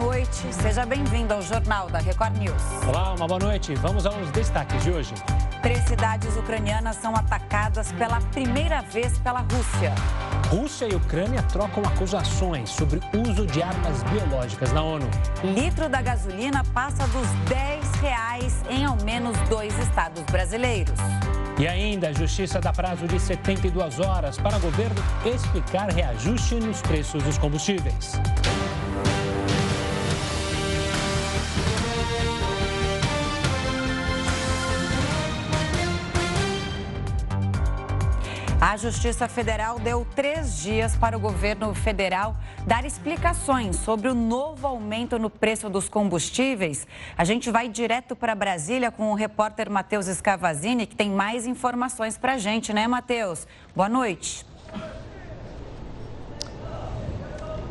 noite. Seja bem-vindo ao Jornal da Record News. Olá, uma boa noite. Vamos aos destaques de hoje. Três cidades ucranianas são atacadas pela primeira vez pela Rússia. Rússia e Ucrânia trocam acusações sobre uso de armas biológicas na ONU. Litro da gasolina passa dos 10 reais em ao menos dois estados brasileiros. E ainda, a Justiça dá prazo de 72 horas para o governo explicar reajuste nos preços dos combustíveis. A Justiça Federal deu três dias para o governo federal dar explicações sobre o novo aumento no preço dos combustíveis. A gente vai direto para Brasília com o repórter Matheus Escavazini, que tem mais informações para a gente, né, Matheus? Boa noite.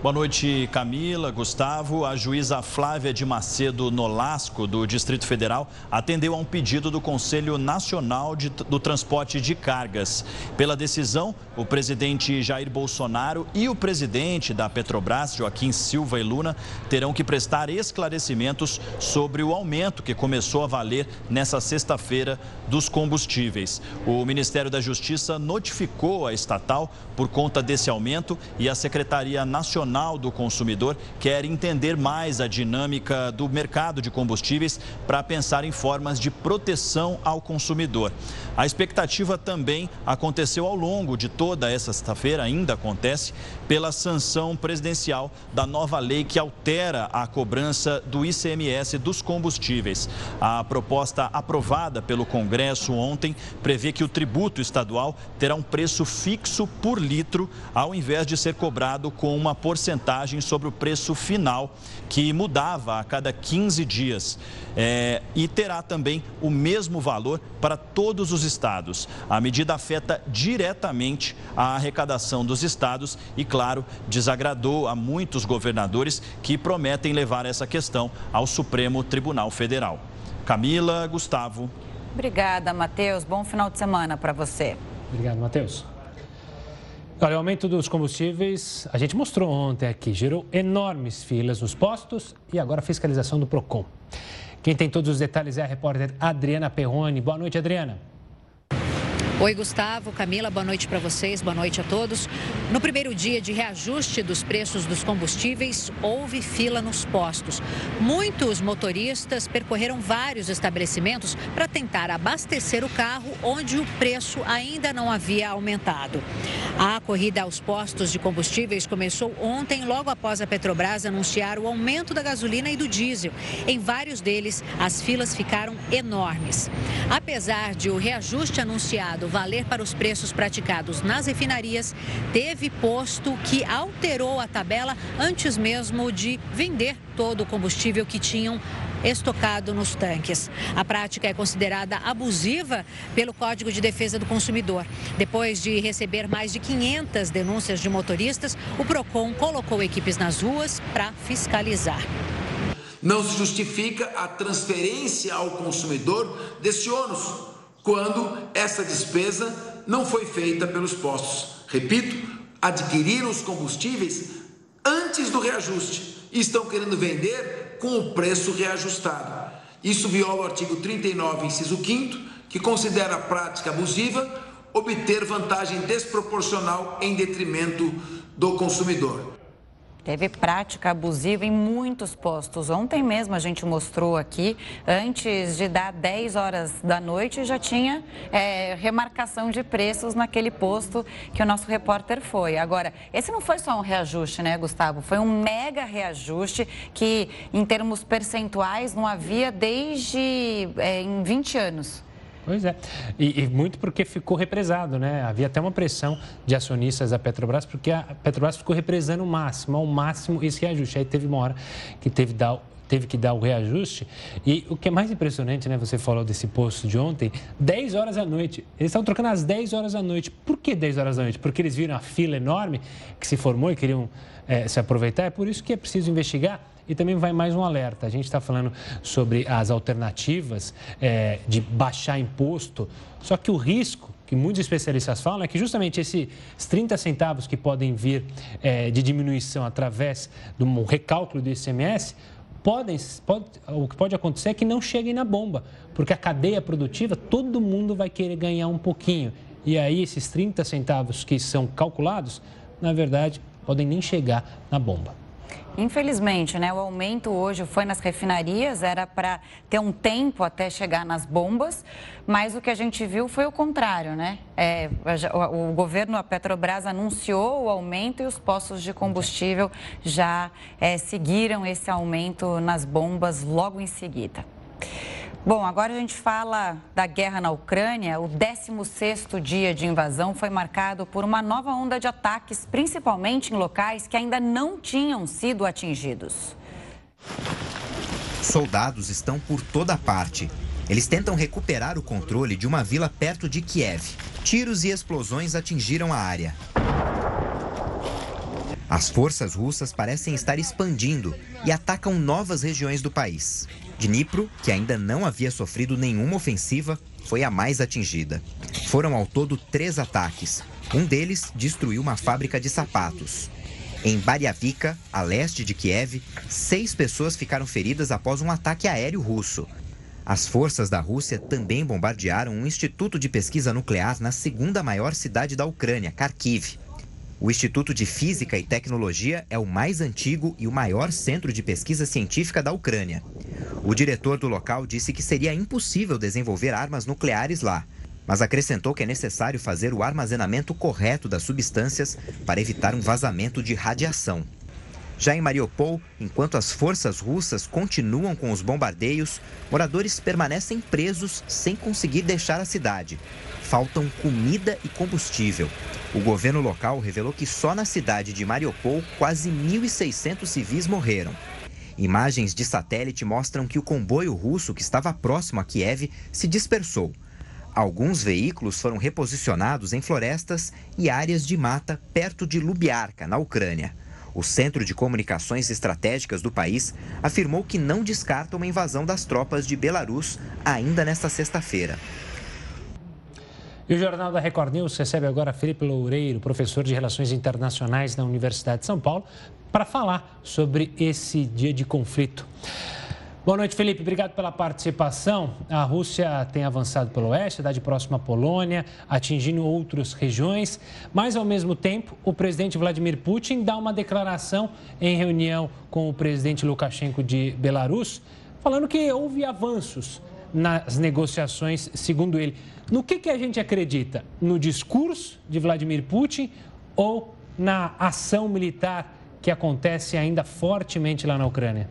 Boa noite, Camila, Gustavo. A juíza Flávia de Macedo Nolasco, do Distrito Federal, atendeu a um pedido do Conselho Nacional de, do Transporte de Cargas. Pela decisão, o presidente Jair Bolsonaro e o presidente da Petrobras, Joaquim Silva e Luna, terão que prestar esclarecimentos sobre o aumento que começou a valer nessa sexta-feira dos combustíveis. O Ministério da Justiça notificou a estatal por conta desse aumento e a Secretaria Nacional Nacional do Consumidor quer entender mais a dinâmica do mercado de combustíveis para pensar em formas de proteção ao consumidor. A expectativa também aconteceu ao longo de toda essa sexta-feira, ainda acontece, pela sanção presidencial da nova lei que altera a cobrança do ICMS dos combustíveis. A proposta aprovada pelo Congresso ontem prevê que o tributo estadual terá um preço fixo por litro, ao invés de ser cobrado com uma porcentagem sobre o preço final, que mudava a cada 15 dias. É, e terá também o mesmo valor para todos os estados. A medida afeta diretamente a arrecadação dos estados e, claro, desagradou a muitos governadores que prometem levar essa questão ao Supremo Tribunal Federal. Camila, Gustavo. Obrigada, Matheus. Bom final de semana para você. Obrigado, Matheus. Olha, o aumento dos combustíveis, a gente mostrou ontem aqui, gerou enormes filas nos postos e agora fiscalização do PROCON. Quem tem todos os detalhes é a repórter Adriana Perrone. Boa noite, Adriana. Oi, Gustavo, Camila, boa noite para vocês, boa noite a todos. No primeiro dia de reajuste dos preços dos combustíveis, houve fila nos postos. Muitos motoristas percorreram vários estabelecimentos para tentar abastecer o carro onde o preço ainda não havia aumentado. A corrida aos postos de combustíveis começou ontem, logo após a Petrobras anunciar o aumento da gasolina e do diesel. Em vários deles, as filas ficaram enormes. Apesar de o reajuste anunciado valer para os preços praticados nas refinarias, teve posto que alterou a tabela antes mesmo de vender todo o combustível que tinham estocado nos tanques. A prática é considerada abusiva pelo Código de Defesa do Consumidor. Depois de receber mais de 500 denúncias de motoristas, o Procon colocou equipes nas ruas para fiscalizar. Não se justifica a transferência ao consumidor desse ônus quando essa despesa não foi feita pelos postos. Repito, adquiriram os combustíveis antes do reajuste e estão querendo vender com o preço reajustado. Isso viola o artigo 39, inciso 5 que considera a prática abusiva obter vantagem desproporcional em detrimento do consumidor. Teve prática abusiva em muitos postos. Ontem mesmo a gente mostrou aqui, antes de dar 10 horas da noite, já tinha é, remarcação de preços naquele posto que o nosso repórter foi. Agora, esse não foi só um reajuste, né, Gustavo? Foi um mega reajuste que, em termos percentuais, não havia desde é, em 20 anos. Pois é. E, e, muito porque ficou represado, né? Havia até uma pressão de acionistas da Petrobras, porque a Petrobras ficou represando o máximo, ao máximo esse reajuste. Aí teve uma hora que teve, dar, teve que dar o reajuste. E o que é mais impressionante, né? Você falou desse posto de ontem, 10 horas da noite. Eles estavam trocando às 10 horas da noite. Por que 10 horas da noite? Porque eles viram a fila enorme que se formou e queriam é, se aproveitar. É por isso que é preciso investigar. E também vai mais um alerta. A gente está falando sobre as alternativas é, de baixar imposto, só que o risco que muitos especialistas falam é que justamente esses 30 centavos que podem vir é, de diminuição através de um recálculo do ICMS podem, pode, o que pode acontecer é que não cheguem na bomba, porque a cadeia produtiva, todo mundo vai querer ganhar um pouquinho. E aí, esses 30 centavos que são calculados, na verdade, podem nem chegar na bomba. Infelizmente, né, o aumento hoje foi nas refinarias, era para ter um tempo até chegar nas bombas, mas o que a gente viu foi o contrário, né? É, o, governo, a Petrobras, anunciou o aumento e os postos de combustível já é, seguiram esse aumento nas bombas logo em seguida. Bom, agora a gente fala da guerra na Ucrânia. O 16º dia de invasão foi marcado por uma nova onda de ataques, principalmente em locais que ainda não tinham sido atingidos. Soldados estão por toda parte. Eles tentam recuperar o controle de uma vila perto de Kiev. Tiros e explosões atingiram a área. As forças russas parecem estar expandindo e atacam novas regiões do país. Dnipro, que ainda não havia sofrido nenhuma ofensiva, foi a mais atingida. Foram ao todo três ataques. Um deles destruiu uma fábrica de sapatos. Em Bariavika, a leste de Kiev, seis pessoas ficaram feridas após um ataque aéreo russo. As forças da Rússia também bombardearam um instituto de pesquisa nuclear na segunda maior cidade da Ucrânia, Kharkiv. O Instituto de Física e Tecnologia é o mais antigo e o maior centro de pesquisa científica da Ucrânia. O diretor do local disse que seria impossível desenvolver armas nucleares lá, mas acrescentou que é necessário fazer o armazenamento correto das substâncias para evitar um vazamento de radiação. Já em Mariupol, enquanto as forças russas continuam com os bombardeios, moradores permanecem presos sem conseguir deixar a cidade. Faltam comida e combustível. O governo local revelou que só na cidade de Mariupol quase 1.600 civis morreram. Imagens de satélite mostram que o comboio russo que estava próximo a Kiev se dispersou. Alguns veículos foram reposicionados em florestas e áreas de mata perto de Lubiarka, na Ucrânia. O Centro de Comunicações Estratégicas do país afirmou que não descarta uma invasão das tropas de Belarus ainda nesta sexta-feira. E o Jornal da Record News recebe agora Felipe Loureiro, professor de Relações Internacionais da Universidade de São Paulo, para falar sobre esse dia de conflito. Boa noite, Felipe. Obrigado pela participação. A Rússia tem avançado pelo oeste, cidade próxima à Polônia, atingindo outras regiões, mas, ao mesmo tempo, o presidente Vladimir Putin dá uma declaração em reunião com o presidente Lukashenko de Belarus, falando que houve avanços nas negociações, segundo ele. No que, que a gente acredita? No discurso de Vladimir Putin ou na ação militar que acontece ainda fortemente lá na Ucrânia?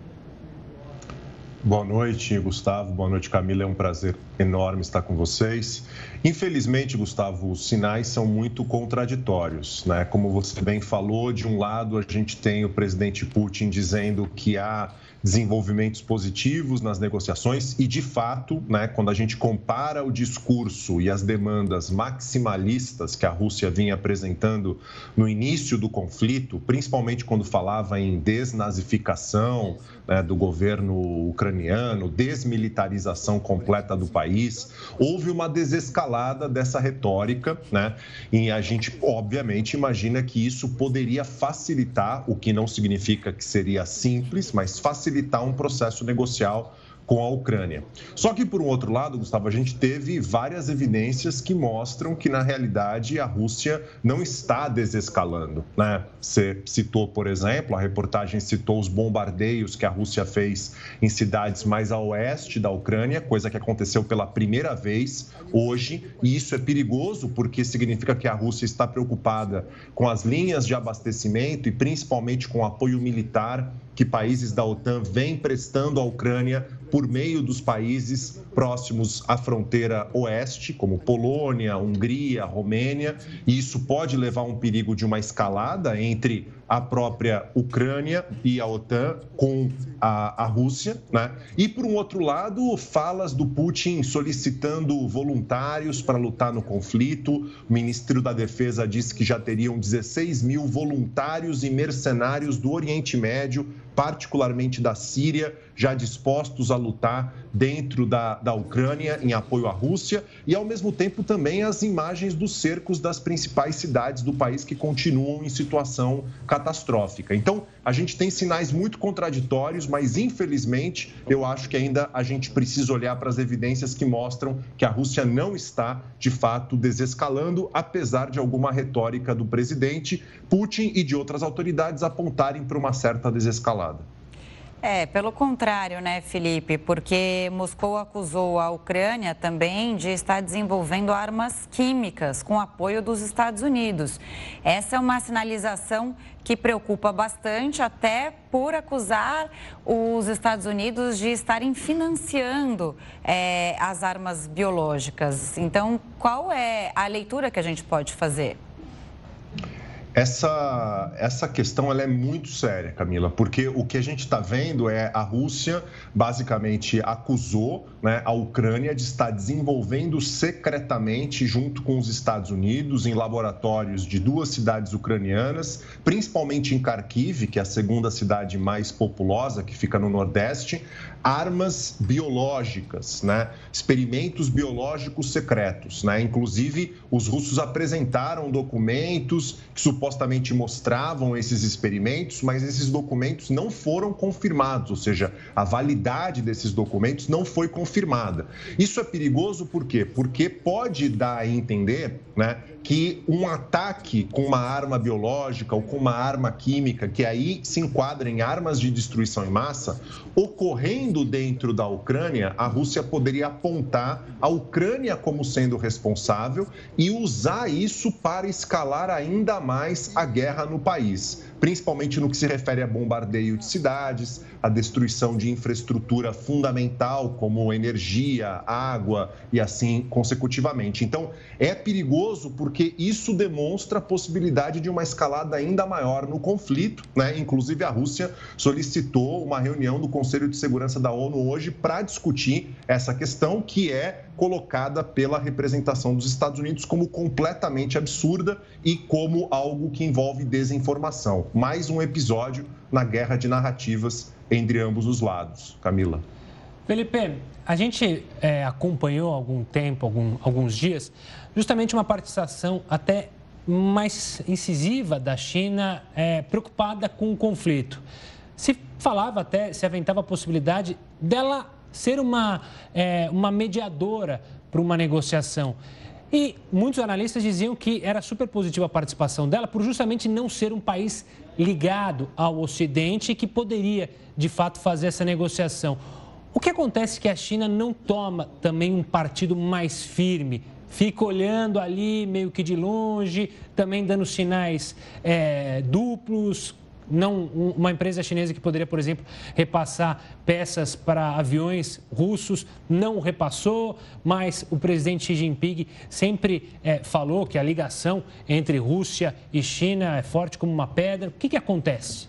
Boa noite, Gustavo. Boa noite, Camila. É um prazer enorme estar com vocês. Infelizmente, Gustavo, os sinais são muito contraditórios. Né? Como você bem falou, de um lado a gente tem o presidente Putin dizendo que há desenvolvimentos positivos nas negociações e, de fato, né, quando a gente compara o discurso e as demandas maximalistas que a Rússia vinha apresentando no início do conflito, principalmente quando falava em desnazificação né, do governo ucraniano, desmilitarização completa do país, houve uma desescalada dessa retórica, né, e a gente, obviamente, imagina que isso poderia facilitar, o que não significa que seria simples, mas facilitar facilitar um processo negocial com a Ucrânia. Só que, por um outro lado, Gustavo, a gente teve várias evidências que mostram que, na realidade, a Rússia não está desescalando. Né? Você citou, por exemplo, a reportagem citou os bombardeios que a Rússia fez em cidades mais a oeste da Ucrânia, coisa que aconteceu pela primeira vez hoje, e isso é perigoso porque significa que a Rússia está preocupada com as linhas de abastecimento e principalmente com o apoio militar que países da OTAN vêm prestando à Ucrânia por meio dos países próximos à fronteira oeste, como Polônia, Hungria, Romênia, e isso pode levar a um perigo de uma escalada entre a própria Ucrânia e a OTAN com a, a Rússia, né? E por um outro lado, falas do Putin solicitando voluntários para lutar no conflito. O ministro da Defesa disse que já teriam 16 mil voluntários e mercenários do Oriente Médio particularmente da Síria, já dispostos a lutar dentro da, da Ucrânia em apoio à Rússia, e ao mesmo tempo também as imagens dos cercos das principais cidades do país que continuam em situação catastrófica. Então, a gente tem sinais muito contraditórios, mas infelizmente eu acho que ainda a gente precisa olhar para as evidências que mostram que a Rússia não está, de fato, desescalando, apesar de alguma retórica do presidente Putin e de outras autoridades apontarem para uma certa desescalada. É, pelo contrário, né, Felipe? Porque Moscou acusou a Ucrânia também de estar desenvolvendo armas químicas com apoio dos Estados Unidos. Essa é uma sinalização que preocupa bastante, até por acusar os Estados Unidos de estarem financiando é, as armas biológicas. Então, qual é a leitura que a gente pode fazer? Essa, essa questão ela é muito séria, Camila, porque o que a gente está vendo é a Rússia basicamente acusou né, a Ucrânia de estar desenvolvendo secretamente, junto com os Estados Unidos, em laboratórios de duas cidades ucranianas, principalmente em Kharkiv, que é a segunda cidade mais populosa, que fica no Nordeste, armas biológicas, né? experimentos biológicos secretos. Né? Inclusive, os russos apresentaram documentos que supostamente mostravam esses experimentos, mas esses documentos não foram confirmados, ou seja, a validade desses documentos não foi confirmada. Isso é perigoso por quê? Porque pode dar a entender né, que um ataque com uma arma biológica ou com uma arma química, que aí se enquadra em armas de destruição em massa, ocorrendo dentro da Ucrânia, a Rússia poderia apontar a Ucrânia como sendo responsável e usar isso para escalar ainda mais a guerra no país principalmente no que se refere a bombardeio de cidades, a destruição de infraestrutura fundamental como energia, água e assim consecutivamente. Então, é perigoso porque isso demonstra a possibilidade de uma escalada ainda maior no conflito, né? Inclusive a Rússia solicitou uma reunião do Conselho de Segurança da ONU hoje para discutir essa questão que é colocada pela representação dos Estados Unidos como completamente absurda e como algo que envolve desinformação. Mais um episódio na guerra de narrativas entre ambos os lados. Camila. Felipe, a gente é, acompanhou algum tempo, algum, alguns dias, justamente uma participação até mais incisiva da China é, preocupada com o conflito. Se falava até, se aventava a possibilidade dela ser uma, é, uma mediadora para uma negociação. E muitos analistas diziam que era super positiva a participação dela por justamente não ser um país ligado ao Ocidente e que poderia, de fato, fazer essa negociação. O que acontece é que a China não toma também um partido mais firme, fica olhando ali meio que de longe, também dando sinais é, duplos, não uma empresa chinesa que poderia, por exemplo, repassar peças para aviões russos, não repassou, mas o presidente Xi Jinping sempre é, falou que a ligação entre Rússia e China é forte como uma pedra. O que, que acontece?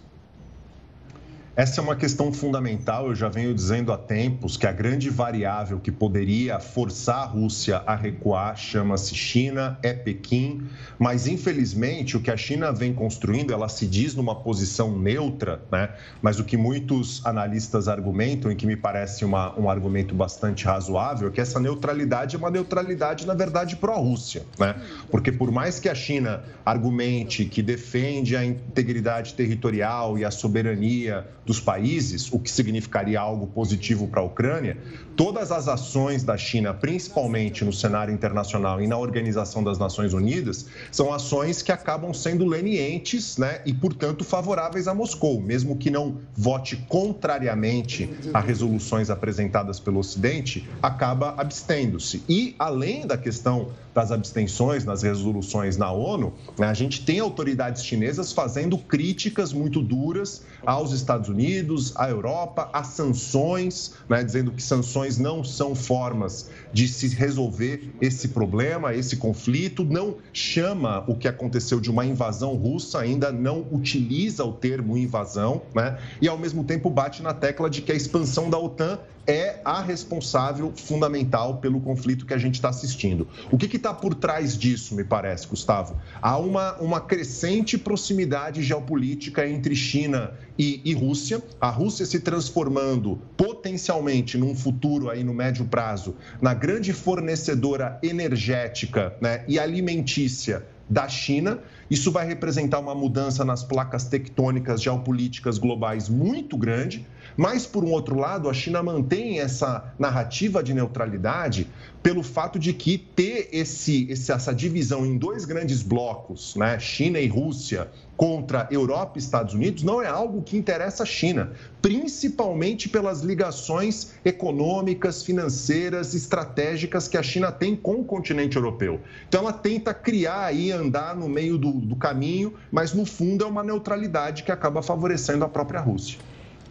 Essa é uma questão fundamental. Eu já venho dizendo há tempos que a grande variável que poderia forçar a Rússia a recuar chama-se China, é Pequim. Mas, infelizmente, o que a China vem construindo, ela se diz numa posição neutra, né? mas o que muitos analistas argumentam, e que me parece uma, um argumento bastante razoável, é que essa neutralidade é uma neutralidade, na verdade, pró-Rússia. Né? Porque, por mais que a China argumente que defende a integridade territorial e a soberania dos países, o que significaria algo positivo para a Ucrânia, todas as ações da China, principalmente no cenário internacional e na Organização das Nações Unidas, são ações que acabam sendo lenientes né, e, portanto, favoráveis a Moscou, mesmo que não vote contrariamente a resoluções apresentadas pelo Ocidente, acaba abstendo-se. E, além da questão das abstenções nas resoluções na ONU, né, a gente tem autoridades chinesas fazendo críticas muito duras aos Estados Unidos a Europa, as sanções, né, dizendo que sanções não são formas de se resolver esse problema, esse conflito, não chama o que aconteceu de uma invasão russa, ainda não utiliza o termo invasão, né, e ao mesmo tempo bate na tecla de que a expansão da OTAN é a responsável fundamental pelo conflito que a gente está assistindo. O que está por trás disso, me parece, Gustavo? Há uma, uma crescente proximidade geopolítica entre China e, e Rússia. A Rússia se transformando potencialmente num futuro aí no médio prazo na grande fornecedora energética né, e alimentícia da China. Isso vai representar uma mudança nas placas tectônicas geopolíticas globais muito grande. Mas, por um outro lado, a China mantém essa narrativa de neutralidade pelo fato de que ter esse, essa divisão em dois grandes blocos, né, China e Rússia, contra Europa e Estados Unidos, não é algo que interessa a China, principalmente pelas ligações econômicas, financeiras, estratégicas que a China tem com o continente europeu. Então, ela tenta criar e andar no meio do, do caminho, mas no fundo é uma neutralidade que acaba favorecendo a própria Rússia.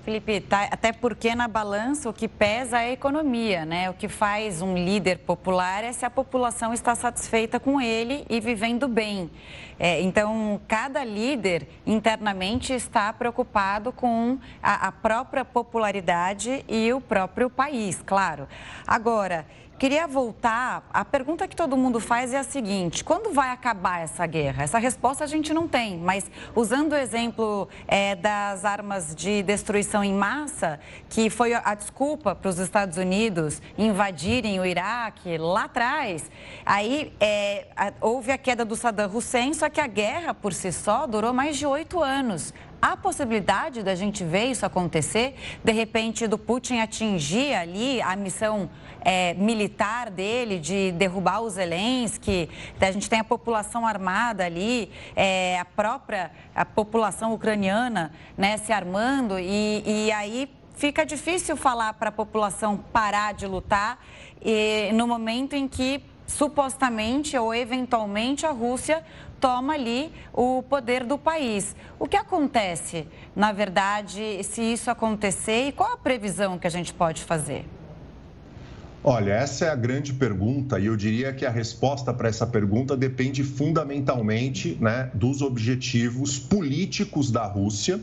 Felipe, tá, até porque na balança o que pesa é a economia, né? O que faz um líder popular é se a população está satisfeita com ele e vivendo bem. É, então, cada líder internamente está preocupado com a, a própria popularidade e o próprio país, claro. Agora, Queria voltar. A pergunta que todo mundo faz é a seguinte: quando vai acabar essa guerra? Essa resposta a gente não tem, mas usando o exemplo é, das armas de destruição em massa, que foi a desculpa para os Estados Unidos invadirem o Iraque lá atrás, aí é, houve a queda do Saddam Hussein, só que a guerra por si só durou mais de oito anos. Há possibilidade da gente ver isso acontecer? De repente, do Putin atingir ali a missão é, militar dele de derrubar o Zelensky, a gente tem a população armada ali, é, a própria a população ucraniana né, se armando, e, e aí fica difícil falar para a população parar de lutar e, no momento em que supostamente ou eventualmente a Rússia toma ali o poder do país. O que acontece, na verdade, se isso acontecer e qual a previsão que a gente pode fazer? Olha, essa é a grande pergunta e eu diria que a resposta para essa pergunta depende fundamentalmente né, dos objetivos políticos da Rússia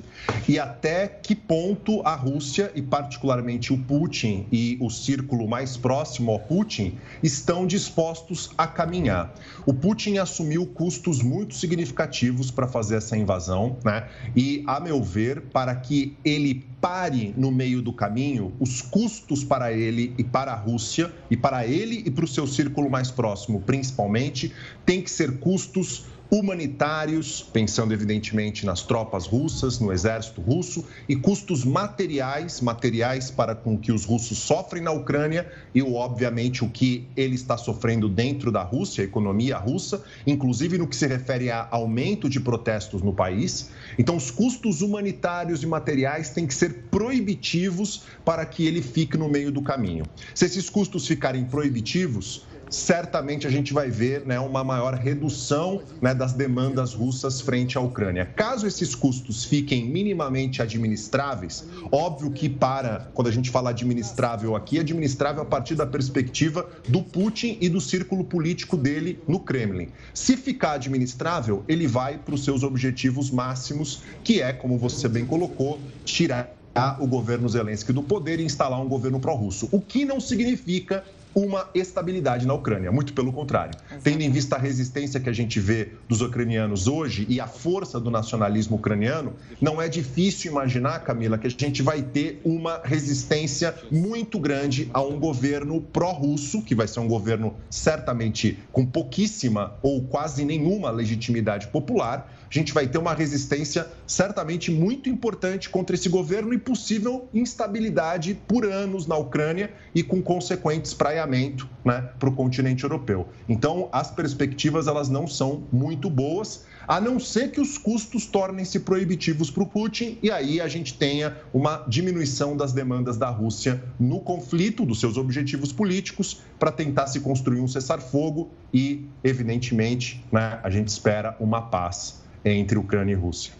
e até que ponto a Rússia, e particularmente o Putin e o círculo mais próximo ao Putin, estão dispostos a caminhar. O Putin assumiu custos muito significativos para fazer essa invasão né, e, a meu ver, para que ele pare no meio do caminho, os custos para ele e para a Rússia, e para ele e para o seu círculo mais próximo, principalmente, têm que ser custos humanitários, pensando evidentemente nas tropas russas, no exército russo, e custos materiais, materiais para com que os russos sofrem na Ucrânia e, obviamente, o que ele está sofrendo dentro da Rússia, a economia russa, inclusive no que se refere a aumento de protestos no país. Então, os custos humanitários e materiais têm que ser proibitivos para que ele fique no meio do caminho. Se esses custos ficarem proibitivos, certamente a gente vai ver né, uma maior redução né, das demandas russas frente à Ucrânia. Caso esses custos fiquem minimamente administráveis, óbvio que para, quando a gente fala administrável aqui, administrável a partir da perspectiva do Putin e do círculo político dele no Kremlin. Se ficar administrável, ele vai para os seus objetivos máximos, que é, como você bem colocou, tirar o governo Zelensky do poder e instalar um governo pró-russo. O que não significa uma estabilidade na Ucrânia. Muito pelo contrário. Tendo em vista a resistência que a gente vê dos ucranianos hoje e a força do nacionalismo ucraniano, não é difícil imaginar, Camila, que a gente vai ter uma resistência muito grande a um governo pró-russo, que vai ser um governo certamente com pouquíssima ou quase nenhuma legitimidade popular. Gente vai ter uma resistência certamente muito importante contra esse governo e possível instabilidade por anos na Ucrânia e com consequentes praiamentos né, para o continente europeu. Então, as perspectivas elas não são muito boas, a não ser que os custos tornem-se proibitivos para o Putin e aí a gente tenha uma diminuição das demandas da Rússia no conflito, dos seus objetivos políticos, para tentar se construir um cessar-fogo e, evidentemente, né, a gente espera uma paz entre Ucrânia e Rússia.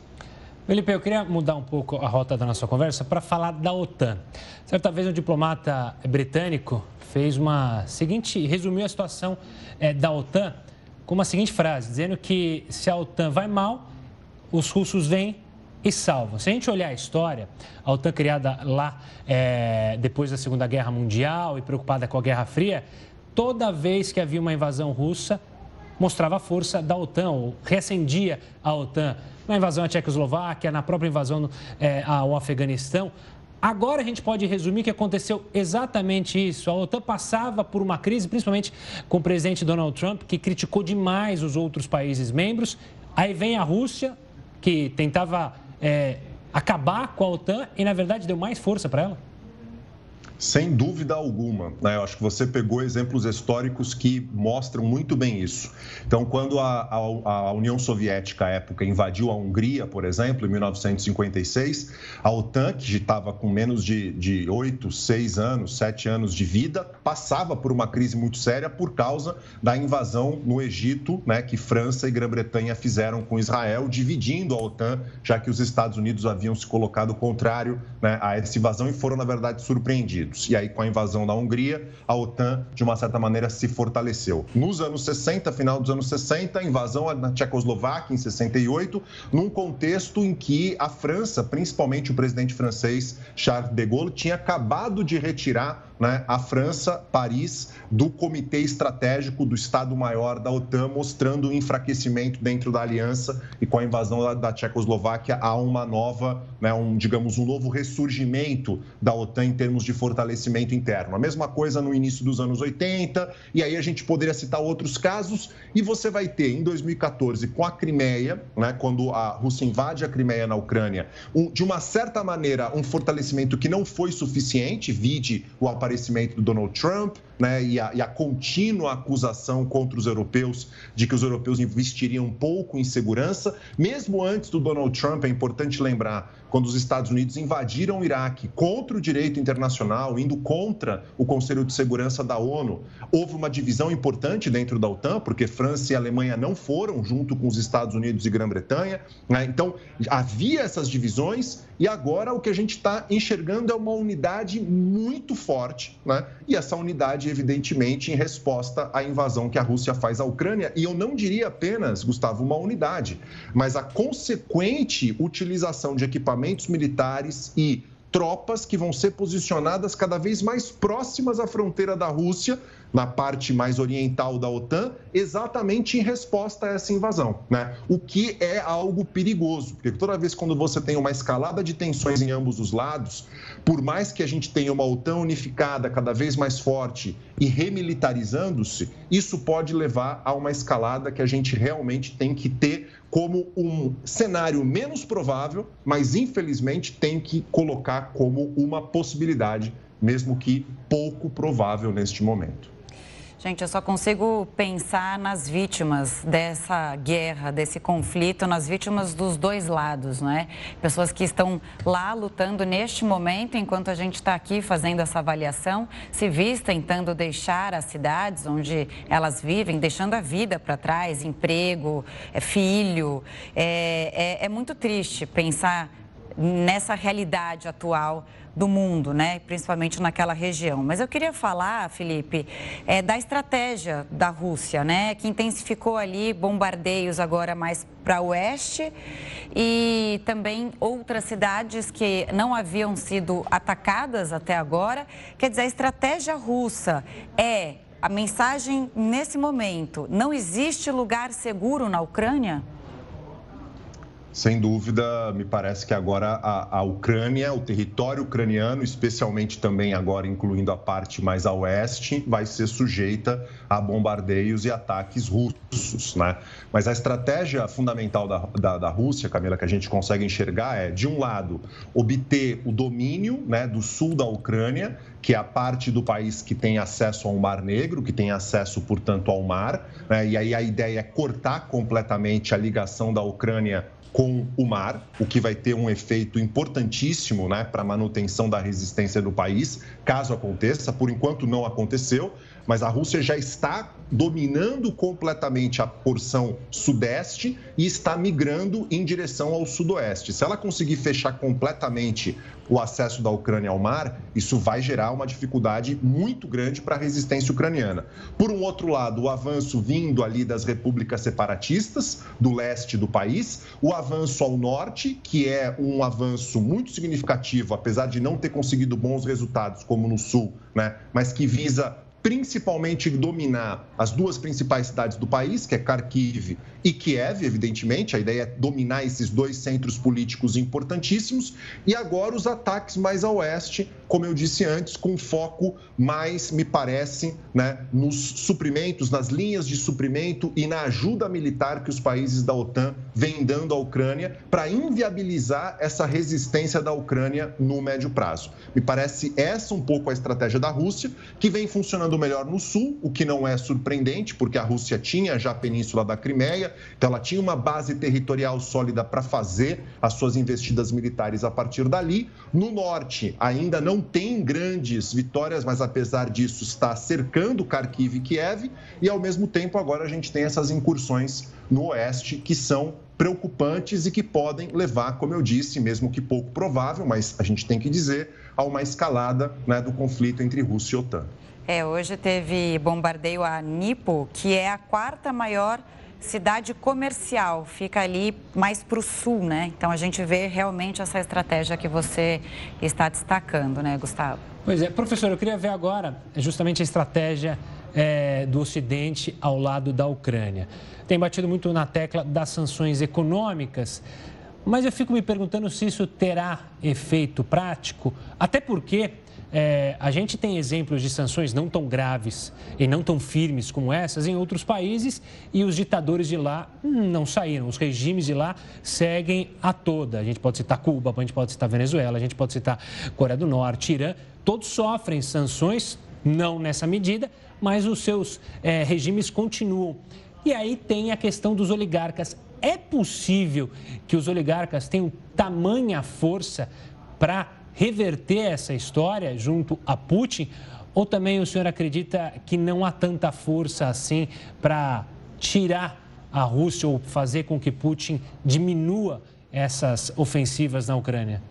Felipe, eu queria mudar um pouco a rota da nossa conversa para falar da OTAN. Certa vez um diplomata britânico fez uma seguinte, resumiu a situação é, da OTAN com uma seguinte frase, dizendo que se a OTAN vai mal, os russos vêm e salvam. Se a gente olhar a história, a OTAN criada lá é, depois da Segunda Guerra Mundial e preocupada com a Guerra Fria, toda vez que havia uma invasão russa, mostrava a força da OTAN, ou reacendia a OTAN. Na invasão à Tchecoslováquia, na própria invasão é, ao Afeganistão. Agora a gente pode resumir que aconteceu exatamente isso. A OTAN passava por uma crise, principalmente com o presidente Donald Trump, que criticou demais os outros países membros. Aí vem a Rússia, que tentava é, acabar com a OTAN e, na verdade, deu mais força para ela. Sem dúvida alguma. Né? Eu acho que você pegou exemplos históricos que mostram muito bem isso. Então, quando a, a, a, União Soviética, à época, invadiu a Hungria, por exemplo, em 1956, a OTAN, que estava com menos de, de 8, 6 anos, 7 anos de vida, passava por uma crise muito séria por causa da invasão no Egito, né, que França e Grã-Bretanha fizeram com Israel, dividindo a OTAN, já que os Estados Unidos haviam se colocado contrário né, a essa invasão e foram, na verdade, surpreendidos. Unidos. E aí, com a invasão da Hungria, a OTAN, de uma certa maneira, se fortaleceu. Nos anos 60, final dos anos 60, a invasão na Tchecoslováquia, em 68, num contexto em que a França, principalmente o presidente francês Charles de Gaulle, tinha acabado de retirar né, a França, Paris, do Comitê Estratégico do Estado-Maior da OTAN, mostrando o enfraquecimento dentro da aliança e com a invasão da, da Tchecoslováquia há uma nova, né, um, digamos, um novo ressurgimento da OTAN em termos de fortalecimento interno. A mesma coisa no início dos anos 80, e aí a gente poderia citar outros casos, e você vai ter em 2014, com a Crimeia, né, quando a Rússia invade a Crimeia na Ucrânia, um, de uma certa maneira, um fortalecimento que não foi suficiente, vide o aparecimento do Donald Trump, né, e, a, e, a, contínua acusação contra os europeus de que os europeus investiriam pouco em segurança. Mesmo antes do Donald Trump, é importante lembrar, quando os Estados Unidos invadiram o Iraque contra o direito internacional, indo contra o Conselho de Segurança da ONU, houve uma divisão importante dentro da OTAN, porque França e Alemanha não foram junto com os Estados Unidos e Grã-Bretanha. Né? Então, havia essas divisões e agora o que a gente está enxergando é uma unidade muito forte, né? e essa unidade, evidentemente, em resposta à invasão que a Rússia faz à Ucrânia. E eu não diria apenas, Gustavo, uma unidade, mas a consequente utilização de equipamentos militares e tropas que vão ser posicionadas cada vez mais próximas à fronteira da Rússia, na parte mais oriental da OTAN, exatamente em resposta a essa invasão, né? O que é algo perigoso, porque toda vez quando você tem uma escalada de tensões em ambos os lados, por mais que a gente tenha uma OTAN unificada cada vez mais forte e remilitarizando-se, isso pode levar a uma escalada que a gente realmente tem que ter como um cenário menos provável, mas infelizmente tem que colocar como uma possibilidade, mesmo que pouco provável neste momento. Gente, eu só consigo pensar nas vítimas dessa guerra, desse conflito, nas vítimas dos dois lados, não é? Pessoas que estão lá lutando neste momento, enquanto a gente está aqui fazendo essa avaliação, civis tentando deixar as cidades onde elas vivem, deixando a vida para trás, emprego, é, filho. É, é, é muito triste pensar nessa realidade atual do mundo, né? principalmente naquela região. Mas eu queria falar, Felipe, é, da estratégia da Rússia, né? que intensificou ali bombardeios agora mais para o oeste e também outras cidades que não haviam sido atacadas até agora. Quer dizer, a estratégia russa é a mensagem nesse momento: não existe lugar seguro na Ucrânia? Sem dúvida, me parece que agora a, a, Ucrânia, o território ucraniano, especialmente também agora incluindo a parte mais a oeste, vai ser sujeita a bombardeios e ataques russos, né? Mas a estratégia fundamental da, da, da Rússia, Camila, que a gente consegue enxergar é, de um lado, obter o domínio né, do sul da Ucrânia, que é a parte do país que tem acesso ao Mar Negro, que tem acesso, portanto, ao mar, né? e aí a ideia é cortar completamente a ligação da Ucrânia com o mar, o que vai ter um efeito importantíssimo né, para a manutenção da resistência do país, caso aconteça. Por enquanto, não aconteceu, Mas a Rússia já está dominando completamente a porção sudeste e está migrando em direção ao sudoeste. Se ela conseguir fechar completamente o acesso da Ucrânia ao mar, isso vai gerar uma dificuldade muito grande para a resistência ucraniana. Por um outro lado, o avanço vindo ali das repúblicas separatistas do leste do país, o avanço ao norte, que é um avanço muito significativo, apesar de não ter conseguido bons resultados como no sul, né? mas que visa principalmente dominar as duas principais cidades do país, que é Kharkiv e Kiev, evidentemente. A ideia é dominar esses dois centros políticos importantíssimos. E agora os ataques mais a oeste, como eu disse antes, com foco mais, me parece, né, nos suprimentos, nas linhas de suprimento e na ajuda militar que os países da OTAN vêm dando à Ucrânia para inviabilizar essa resistência da Ucrânia no médio prazo. Me parece essa um pouco a estratégia da Rússia, que vem funcionando melhor no sul, o que não é surpreendente, porque a Rússia tinha já a península da Crimeia, então ela tinha uma base territorial sólida para fazer as suas investidas militares a partir dali. No norte, ainda não tem grandes vitórias, mas apesar disso, está cercando Kharkiv e Kiev, e ao mesmo tempo, agora a gente tem essas incursões no oeste que são preocupantes e que podem levar, como eu disse, mesmo que pouco provável, mas a gente tem que dizer, a uma escalada né, do conflito entre Rússia e OTAN. É, hoje teve bombardeio a Nipo, que é a quarta maior cidade comercial, fica ali mais para o sul, né? Então a gente vê realmente essa estratégia que você está destacando, né, Gustavo? Pois é, professor, eu queria ver agora justamente a estratégia é, do Ocidente ao lado da Ucrânia. Tem batido muito na tecla das sanções econômicas, mas eu fico me perguntando se isso terá efeito prático, até porque é, a gente tem exemplos de sanções não tão graves e não tão firmes como essas em outros países e os ditadores de lá não saíram. Os regimes de lá seguem a toda. A gente pode citar Cuba, a gente pode citar Venezuela, a gente pode citar Coreia do Norte, Irã. Todos sofrem sanções, não nessa medida, mas os seus é, regimes continuam. E aí tem a questão dos oligarcas. É possível que os oligarcas tenham tamanha força para reverter essa história junto a Putin? Ou também o senhor acredita que não há tanta força assim para tirar a Rússia ou fazer com que Putin diminua essas ofensivas na Ucrânia?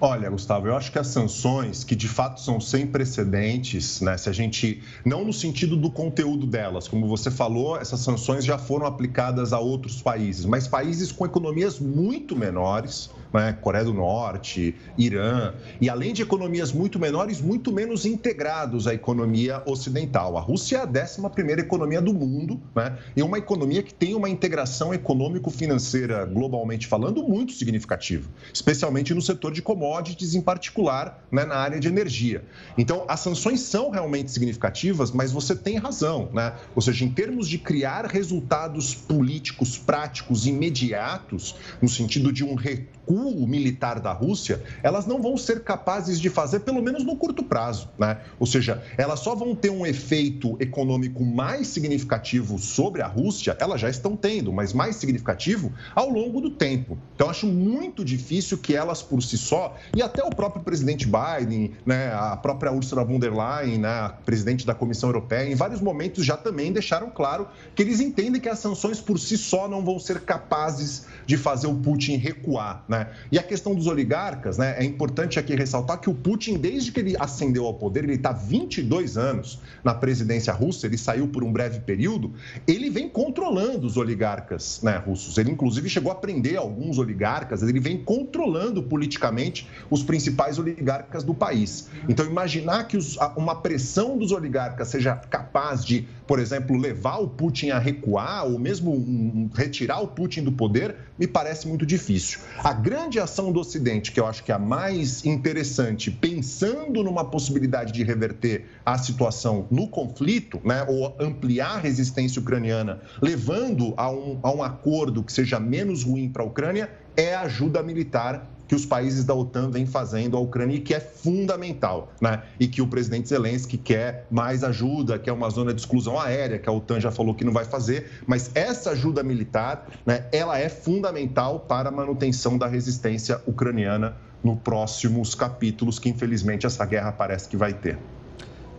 Olha, Gustavo, eu acho que as sanções, que de fato são sem precedentes, né? Se a gente. Não no sentido do conteúdo delas, como você falou, essas sanções já foram aplicadas a outros países, mas países com economias muito menores, né? Coreia do Norte, Irã, e além de economias muito menores, muito menos integrados à economia ocidental. A Rússia é a 11 economia do mundo, né? e uma economia que tem uma integração econômico-financeira, globalmente falando, muito significativa, especialmente no setor de commodities, em particular né? na área de energia. Então, as sanções são realmente significativas, mas você tem razão, né? ou seja, em termos de criar resultados políticos práticos imediatos, no sentido de um recuo recuo militar da Rússia, elas não vão ser capazes de fazer, pelo menos no curto prazo. Né? Ou seja, elas só vão ter um efeito econômico mais significativo sobre a Rússia, elas já estão tendo, mas mais significativo ao longo do tempo. Então, acho muito difícil que elas por si só, e até o próprio presidente Biden, né, a própria Ursula von der Leyen, né, presidente da Comissão Europeia, em vários momentos já também deixaram claro que eles entendem que as sanções por si só não vão ser capazes de fazer o Putin recuar. Né? E a questão dos oligarcas, né, é importante aqui ressaltar que o Putin, desde que ele ascendeu ao poder, ele está 22 anos na presidência russa, ele saiu por um breve período, ele vem controlando os oligarcas né, russos. Ele, inclusive, chegou a prender alguns oligarcas, ele vem controlando politicamente os principais oligarcas do país. Então, imaginar que os, uma pressão dos oligarcas seja capaz de, por exemplo, levar o Putin a recuar ou mesmo um, retirar o Putin do poder, me parece muito difícil. A grande ação do Ocidente, que eu acho que é a mais interessante, pensando numa possibilidade de reverter a situação no conflito, né, ou ampliar a resistência ucraniana, levando a um, a um acordo que seja menos ruim para a Ucrânia, é a ajuda militar que os países da OTAN vêm fazendo à Ucrânia e que é fundamental, né? E que o presidente Zelensky quer mais ajuda, quer uma zona de exclusão aérea, que a OTAN já falou que não vai fazer, mas essa ajuda militar, né, ela é fundamental para a manutenção da resistência ucraniana nos próximos capítulos que infelizmente essa guerra parece que vai ter.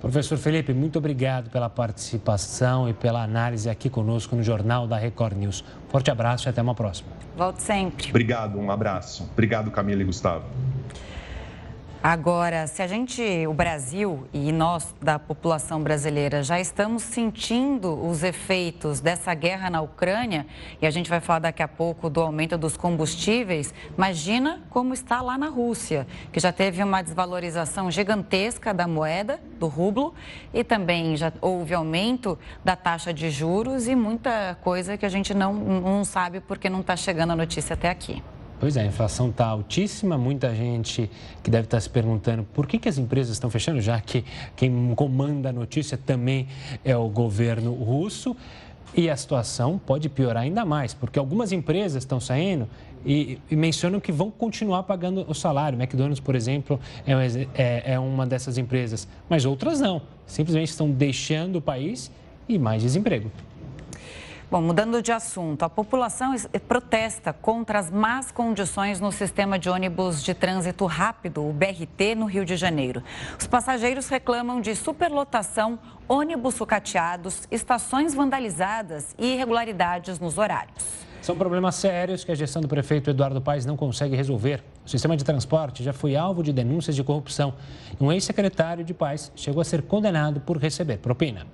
Professor Felipe, muito obrigado pela participação e pela análise aqui conosco no Jornal da Record News. Forte abraço e até uma próxima. Volte sempre. Obrigado, um abraço. Obrigado, Camila e Gustavo. Agora, se a gente, o Brasil e nós da população brasileira já estamos sentindo os efeitos dessa guerra na Ucrânia, e a gente vai falar daqui a pouco do aumento dos combustíveis, imagina como está lá na Rússia, que já teve uma desvalorização gigantesca da moeda, do rublo, e também já houve aumento da taxa de juros e muita coisa que a gente não, não sabe porque não está chegando a notícia até aqui. Pois é, a inflação está altíssima, muita gente que deve estar se perguntando por que, que as empresas estão fechando, já que quem comanda a notícia também é o governo russo. E a situação pode piorar ainda mais, porque algumas empresas estão saindo e, e, mencionam que vão continuar pagando o salário. McDonald's, por exemplo, é, é, é uma dessas empresas, mas outras não. Simplesmente estão deixando o país e mais desemprego. Bom, mudando de assunto, a população protesta contra as más condições no sistema de ônibus de trânsito rápido, o BRT, no Rio de Janeiro. Os passageiros reclamam de superlotação, ônibus sucateados, estações vandalizadas e irregularidades nos horários. São problemas sérios que a gestão do prefeito Eduardo Paes não consegue resolver. O sistema de transporte já foi alvo de denúncias de corrupção. Um ex-secretário de Paes chegou a ser condenado por receber propina.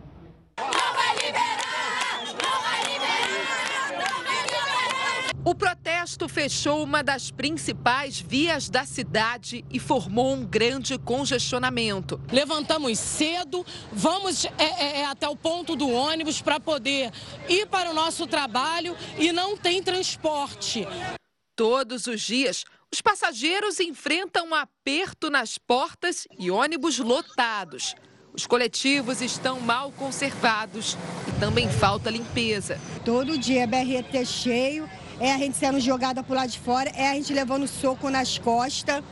O fechou uma das principais vias da cidade e formou um grande congestionamento. Levantamos cedo, vamos é, é, é até o ponto do ônibus para poder ir para o nosso trabalho e não tem transporte. Todos os dias, os passageiros enfrentam um aperto nas portas e ônibus lotados. Os coletivos estão mal conservados e também falta limpeza. Todo dia é BRT cheio é a gente sendo jogada por lá de fora, é a gente levando soco nas costas.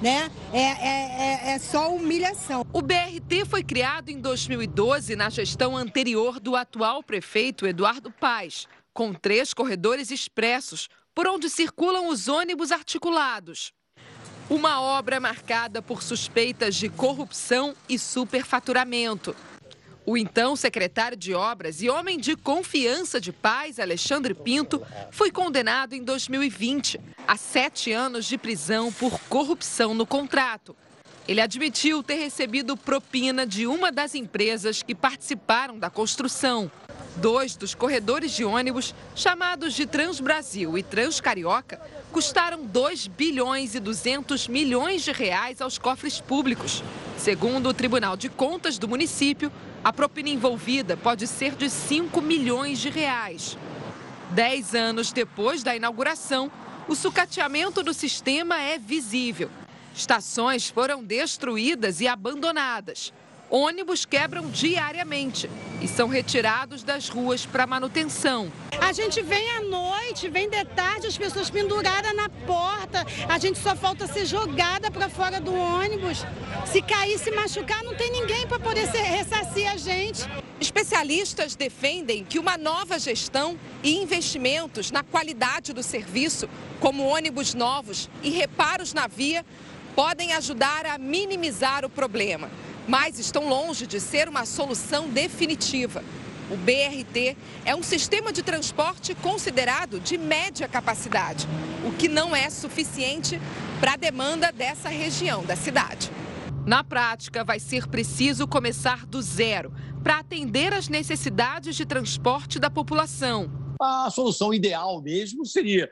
Né? É, é, é, é só humilhação. O BRT foi criado em 2012 na gestão anterior do atual prefeito Eduardo Paes, com três corredores expressos por onde circulam os ônibus articulados. Uma obra marcada por suspeitas de corrupção e superfaturamento. O então secretário de Obras e homem de confiança de paz, Alexandre Pinto, foi condenado em 2020 a sete anos de prisão por corrupção no contrato. Ele admitiu ter recebido propina de uma das empresas que participaram da construção. Dois dos corredores de ônibus, chamados de Transbrasil e Transcarioca, custaram 2 bilhões e 200 milhões de reais aos cofres públicos. Segundo o Tribunal de Contas do município, a propina envolvida pode ser de 5 milhões de reais. Dez anos depois da inauguração, o sucateamento do sistema é visível. Estações foram destruídas e abandonadas. Ônibus quebram diariamente e são retirados das ruas para manutenção. A gente vem à noite, vem de tarde, as pessoas penduradas na porta. A gente só falta ser jogada para fora do ônibus. Se cair, se machucar, não tem ninguém para poder ressarcir a gente. Especialistas defendem que uma nova gestão e investimentos na qualidade do serviço, como ônibus novos e reparos na via, podem ajudar a minimizar o problema mas estão longe de ser uma solução definitiva. O BRT é um sistema de transporte considerado de média capacidade, o que não é suficiente para a demanda dessa região da cidade. Na prática, vai ser preciso começar do zero para atender às necessidades de transporte da população. A solução ideal mesmo seria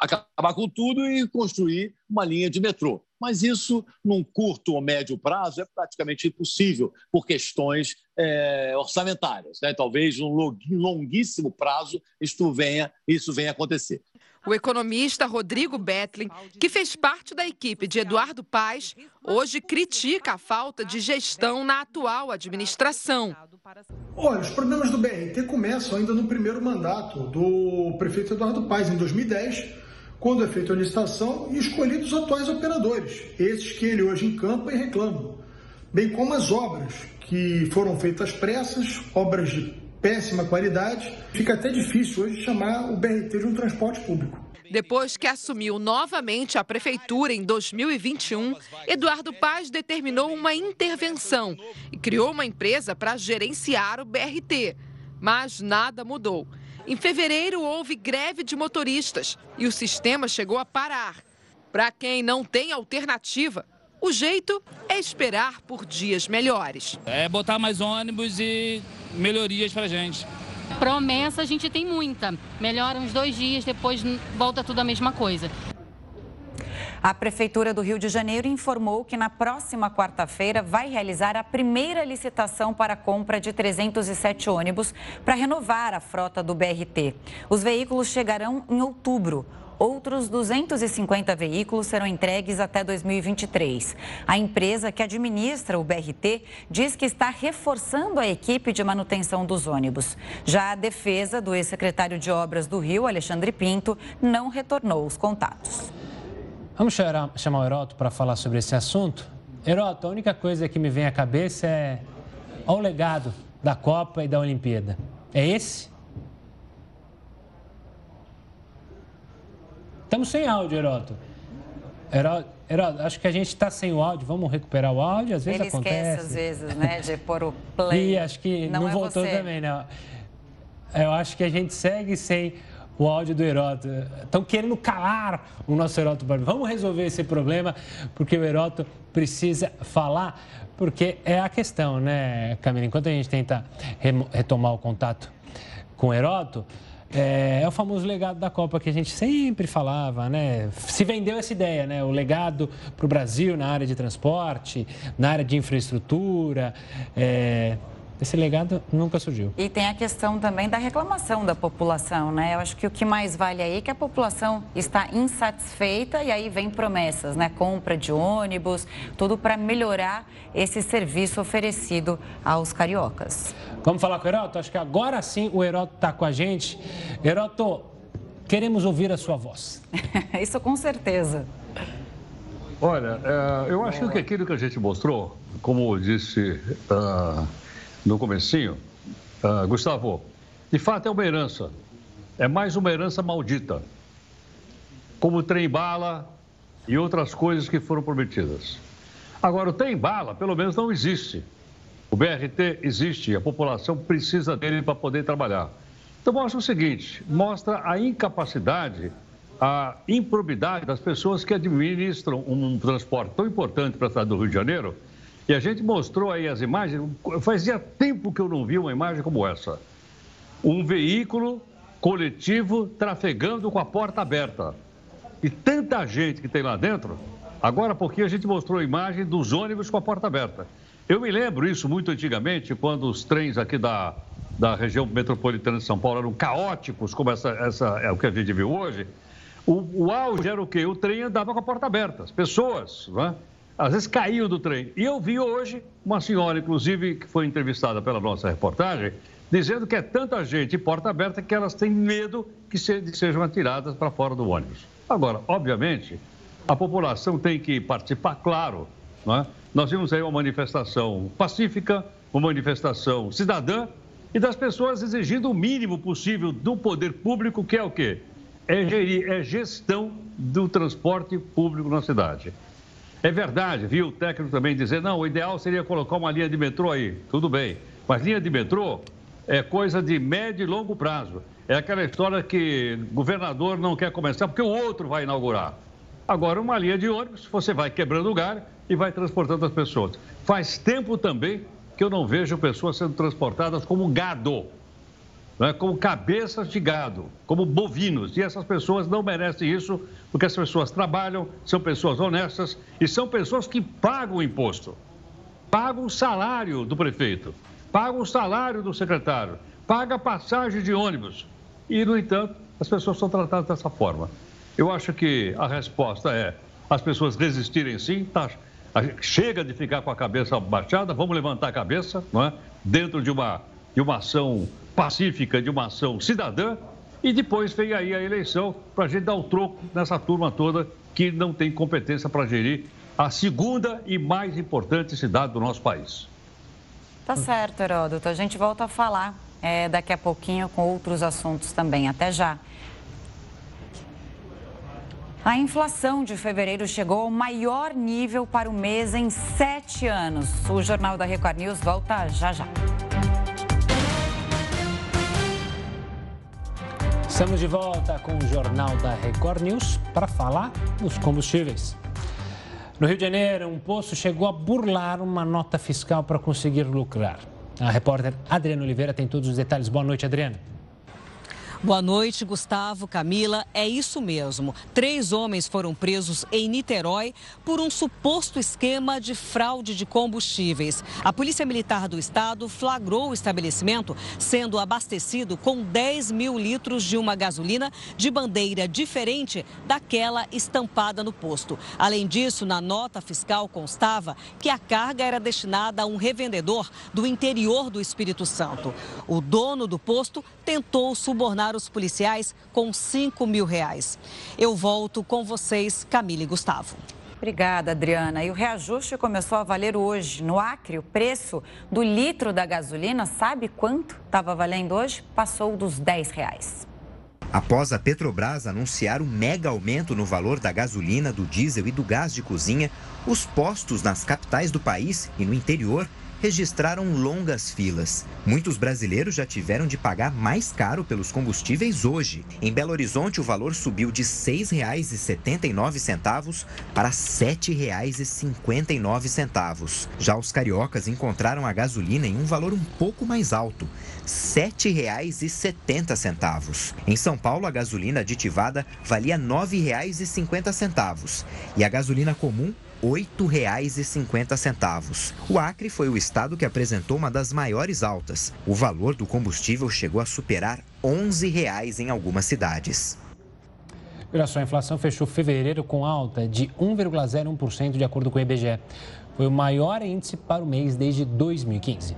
acabar com tudo e construir uma linha de metrô mas isso, num curto ou médio prazo, é praticamente impossível por questões é, orçamentárias. Né? Talvez num longuíssimo prazo isto venha, isso venha a acontecer. O economista Rodrigo Betlin, que fez parte da equipe de Eduardo Paes, hoje critica a falta de gestão na atual administração. Olha, os problemas do BRT começam ainda no primeiro mandato do prefeito Eduardo Paes, em 2010 quando é feita a licitação e escolhidos os atuais operadores, esses que ele hoje encampa e reclama, bem como as obras que foram feitas pressas, obras de péssima qualidade. Fica até difícil hoje chamar o BRT de um transporte público. Depois que assumiu novamente a prefeitura em 2021, Eduardo Paz determinou uma intervenção e criou uma empresa para gerenciar o BRT. Mas nada mudou. Em fevereiro, houve greve de motoristas e o sistema chegou a parar. Para quem não tem alternativa, o jeito é esperar por dias melhores. É botar mais ônibus e melhorias para a gente. Promessa a gente tem muita. Melhora uns dois dias, depois volta tudo a mesma coisa. A Prefeitura do Rio de Janeiro informou que na próxima quarta-feira vai realizar a primeira licitação para a compra de 307 ônibus para renovar a frota do BRT. Os veículos chegarão em outubro. Outros 250 veículos serão entregues até 2023. A empresa que administra o BRT diz que está reforçando a equipe de manutenção dos ônibus. Já a defesa do ex-secretário de Obras do Rio, Alexandre Pinto, não retornou os contatos. Vamos chamar o Heroto para falar sobre esse assunto? Heroto, a única coisa que me vem à cabeça é o legado da Copa e da Olimpíada. É esse? Estamos sem áudio, Heroto. Heroto, Heroto acho que a gente está sem o áudio. Vamos recuperar o áudio? Às vezes Ele acontece. esquece, às vezes, né, de pôr o play. E acho que não, não é voltou você. também, não. Eu acho que a gente segue sem o áudio do Heroto. Estão querendo calar o nosso Heroto. Vamos resolver esse problema, porque o Heroto precisa falar, porque é a questão, né, Camila? Enquanto a gente tenta retomar o contato com o Heroto, é, é, o famoso legado da Copa que a gente sempre falava, né? Se vendeu essa ideia, né? O legado para o Brasil na área de transporte, na área de infraestrutura. É, esse legado nunca surgiu. E tem a questão também da reclamação da população, né? Eu acho que o que mais vale aí é que a população está insatisfeita e aí vem promessas, né? Compra de ônibus, tudo para melhorar esse serviço oferecido aos cariocas. Vamos falar com o Heroto? Acho que agora sim o Heroto está com a gente. Heroto, queremos ouvir a sua voz. Isso com certeza. Olha, é, eu acho que aquilo que a gente mostrou, como disse uh, no comecinho, uh, Gustavo, de fato é uma herança. É mais uma herança maldita. Como o trem-bala e outras coisas que foram prometidas. Agora, o trem-bala, pelo menos, não existe. O BRT existe, a população precisa dele para poder trabalhar. Então, mostra o seguinte: mostra a incapacidade, a improbidade das pessoas que administram um transporte tão importante para a cidade do Rio de Janeiro. E a gente mostrou aí as imagens. Fazia tempo que eu não vi uma imagem como essa: um veículo coletivo trafegando com a porta aberta. E tanta gente que tem lá dentro. Agora, porque a gente mostrou a imagem dos ônibus com a porta aberta. Eu me lembro isso muito antigamente, quando os trens aqui da, da região metropolitana de São Paulo eram caóticos, como essa, essa é o que a gente viu hoje. O, o auge era o quê? O trem andava com a porta aberta. As pessoas, né? Às vezes caíam do trem. E eu vi hoje uma senhora, inclusive, que foi entrevistada pela nossa reportagem, dizendo que é tanta gente porta aberta que elas têm medo que se, sejam atiradas para fora do ônibus. Agora, obviamente, a população tem que participar, claro, é? Nós vimos aí uma manifestação pacífica, uma manifestação cidadã e das pessoas exigindo o mínimo possível do poder público, que é o quê? É, gerir, é gestão do transporte público na cidade. É verdade, viu o técnico também dizer, não, o ideal seria colocar uma linha de metrô aí. Tudo bem, mas linha de metrô é coisa de médio e longo prazo. É aquela história que o governador não quer começar porque o outro vai inaugurar. Agora, uma linha de ônibus, você vai quebrando lugar e vai transportando as pessoas. Faz tempo também que eu não vejo pessoas sendo transportadas como gado, né? como cabeças de gado, como bovinos. E essas pessoas não merecem isso, porque as pessoas trabalham, são pessoas honestas e são pessoas que pagam o imposto, pagam o salário do prefeito, pagam o salário do secretário, pagam a passagem de ônibus. E, no entanto, as pessoas são tratadas dessa forma. Eu acho que a resposta é as pessoas resistirem sim, tá? chega de ficar com a cabeça baixada, vamos levantar a cabeça, não é? dentro de uma, de uma ação pacífica, de uma ação cidadã, e depois vem aí a eleição para a gente dar o troco nessa turma toda que não tem competência para gerir a segunda e mais importante cidade do nosso país. Tá certo, Heródoto. A gente volta a falar é, daqui a pouquinho com outros assuntos também. Até já. A inflação de fevereiro chegou ao maior nível para o mês em sete anos. O Jornal da Record News volta já já. Estamos de volta com o Jornal da Record News para falar dos combustíveis. No Rio de Janeiro, um poço chegou a burlar uma nota fiscal para conseguir lucrar. A repórter Adriana Oliveira tem todos os detalhes. Boa noite, Adriana. Boa noite, Gustavo, Camila. É isso mesmo. Três homens foram presos em Niterói por um suposto esquema de fraude de combustíveis. A Polícia Militar do Estado flagrou o estabelecimento sendo abastecido com 10 mil litros de uma gasolina de bandeira diferente daquela estampada no posto. Além disso, na nota fiscal constava que a carga era destinada a um revendedor do interior do Espírito Santo. O dono do posto tentou subornar os policiais com 5 mil reais. Eu volto com vocês, Camila e Gustavo. Obrigada, Adriana. E o reajuste começou a valer hoje. No Acre, o preço do litro da gasolina, sabe quanto estava valendo hoje? Passou dos 10 reais. Após a Petrobras anunciar um mega aumento no valor da gasolina, do diesel e do gás de cozinha, os postos nas capitais do país e no interior registraram longas filas. Muitos brasileiros já tiveram de pagar mais caro pelos combustíveis hoje. Em Belo Horizonte, o valor subiu de R$ 6,79 para R$ 7,59. Já os cariocas encontraram a gasolina em um valor um pouco mais alto, R$ 7,70. Em São Paulo, a gasolina aditivada valia R$ 9,50 e a gasolina comum R$ 8,50. O Acre foi o estado que apresentou uma das maiores altas. O valor do combustível chegou a superar 11 reais em algumas cidades. Olha só, a inflação fechou fevereiro com alta de 1,01% de acordo com o IBGE. Foi o maior índice para o mês desde 2015.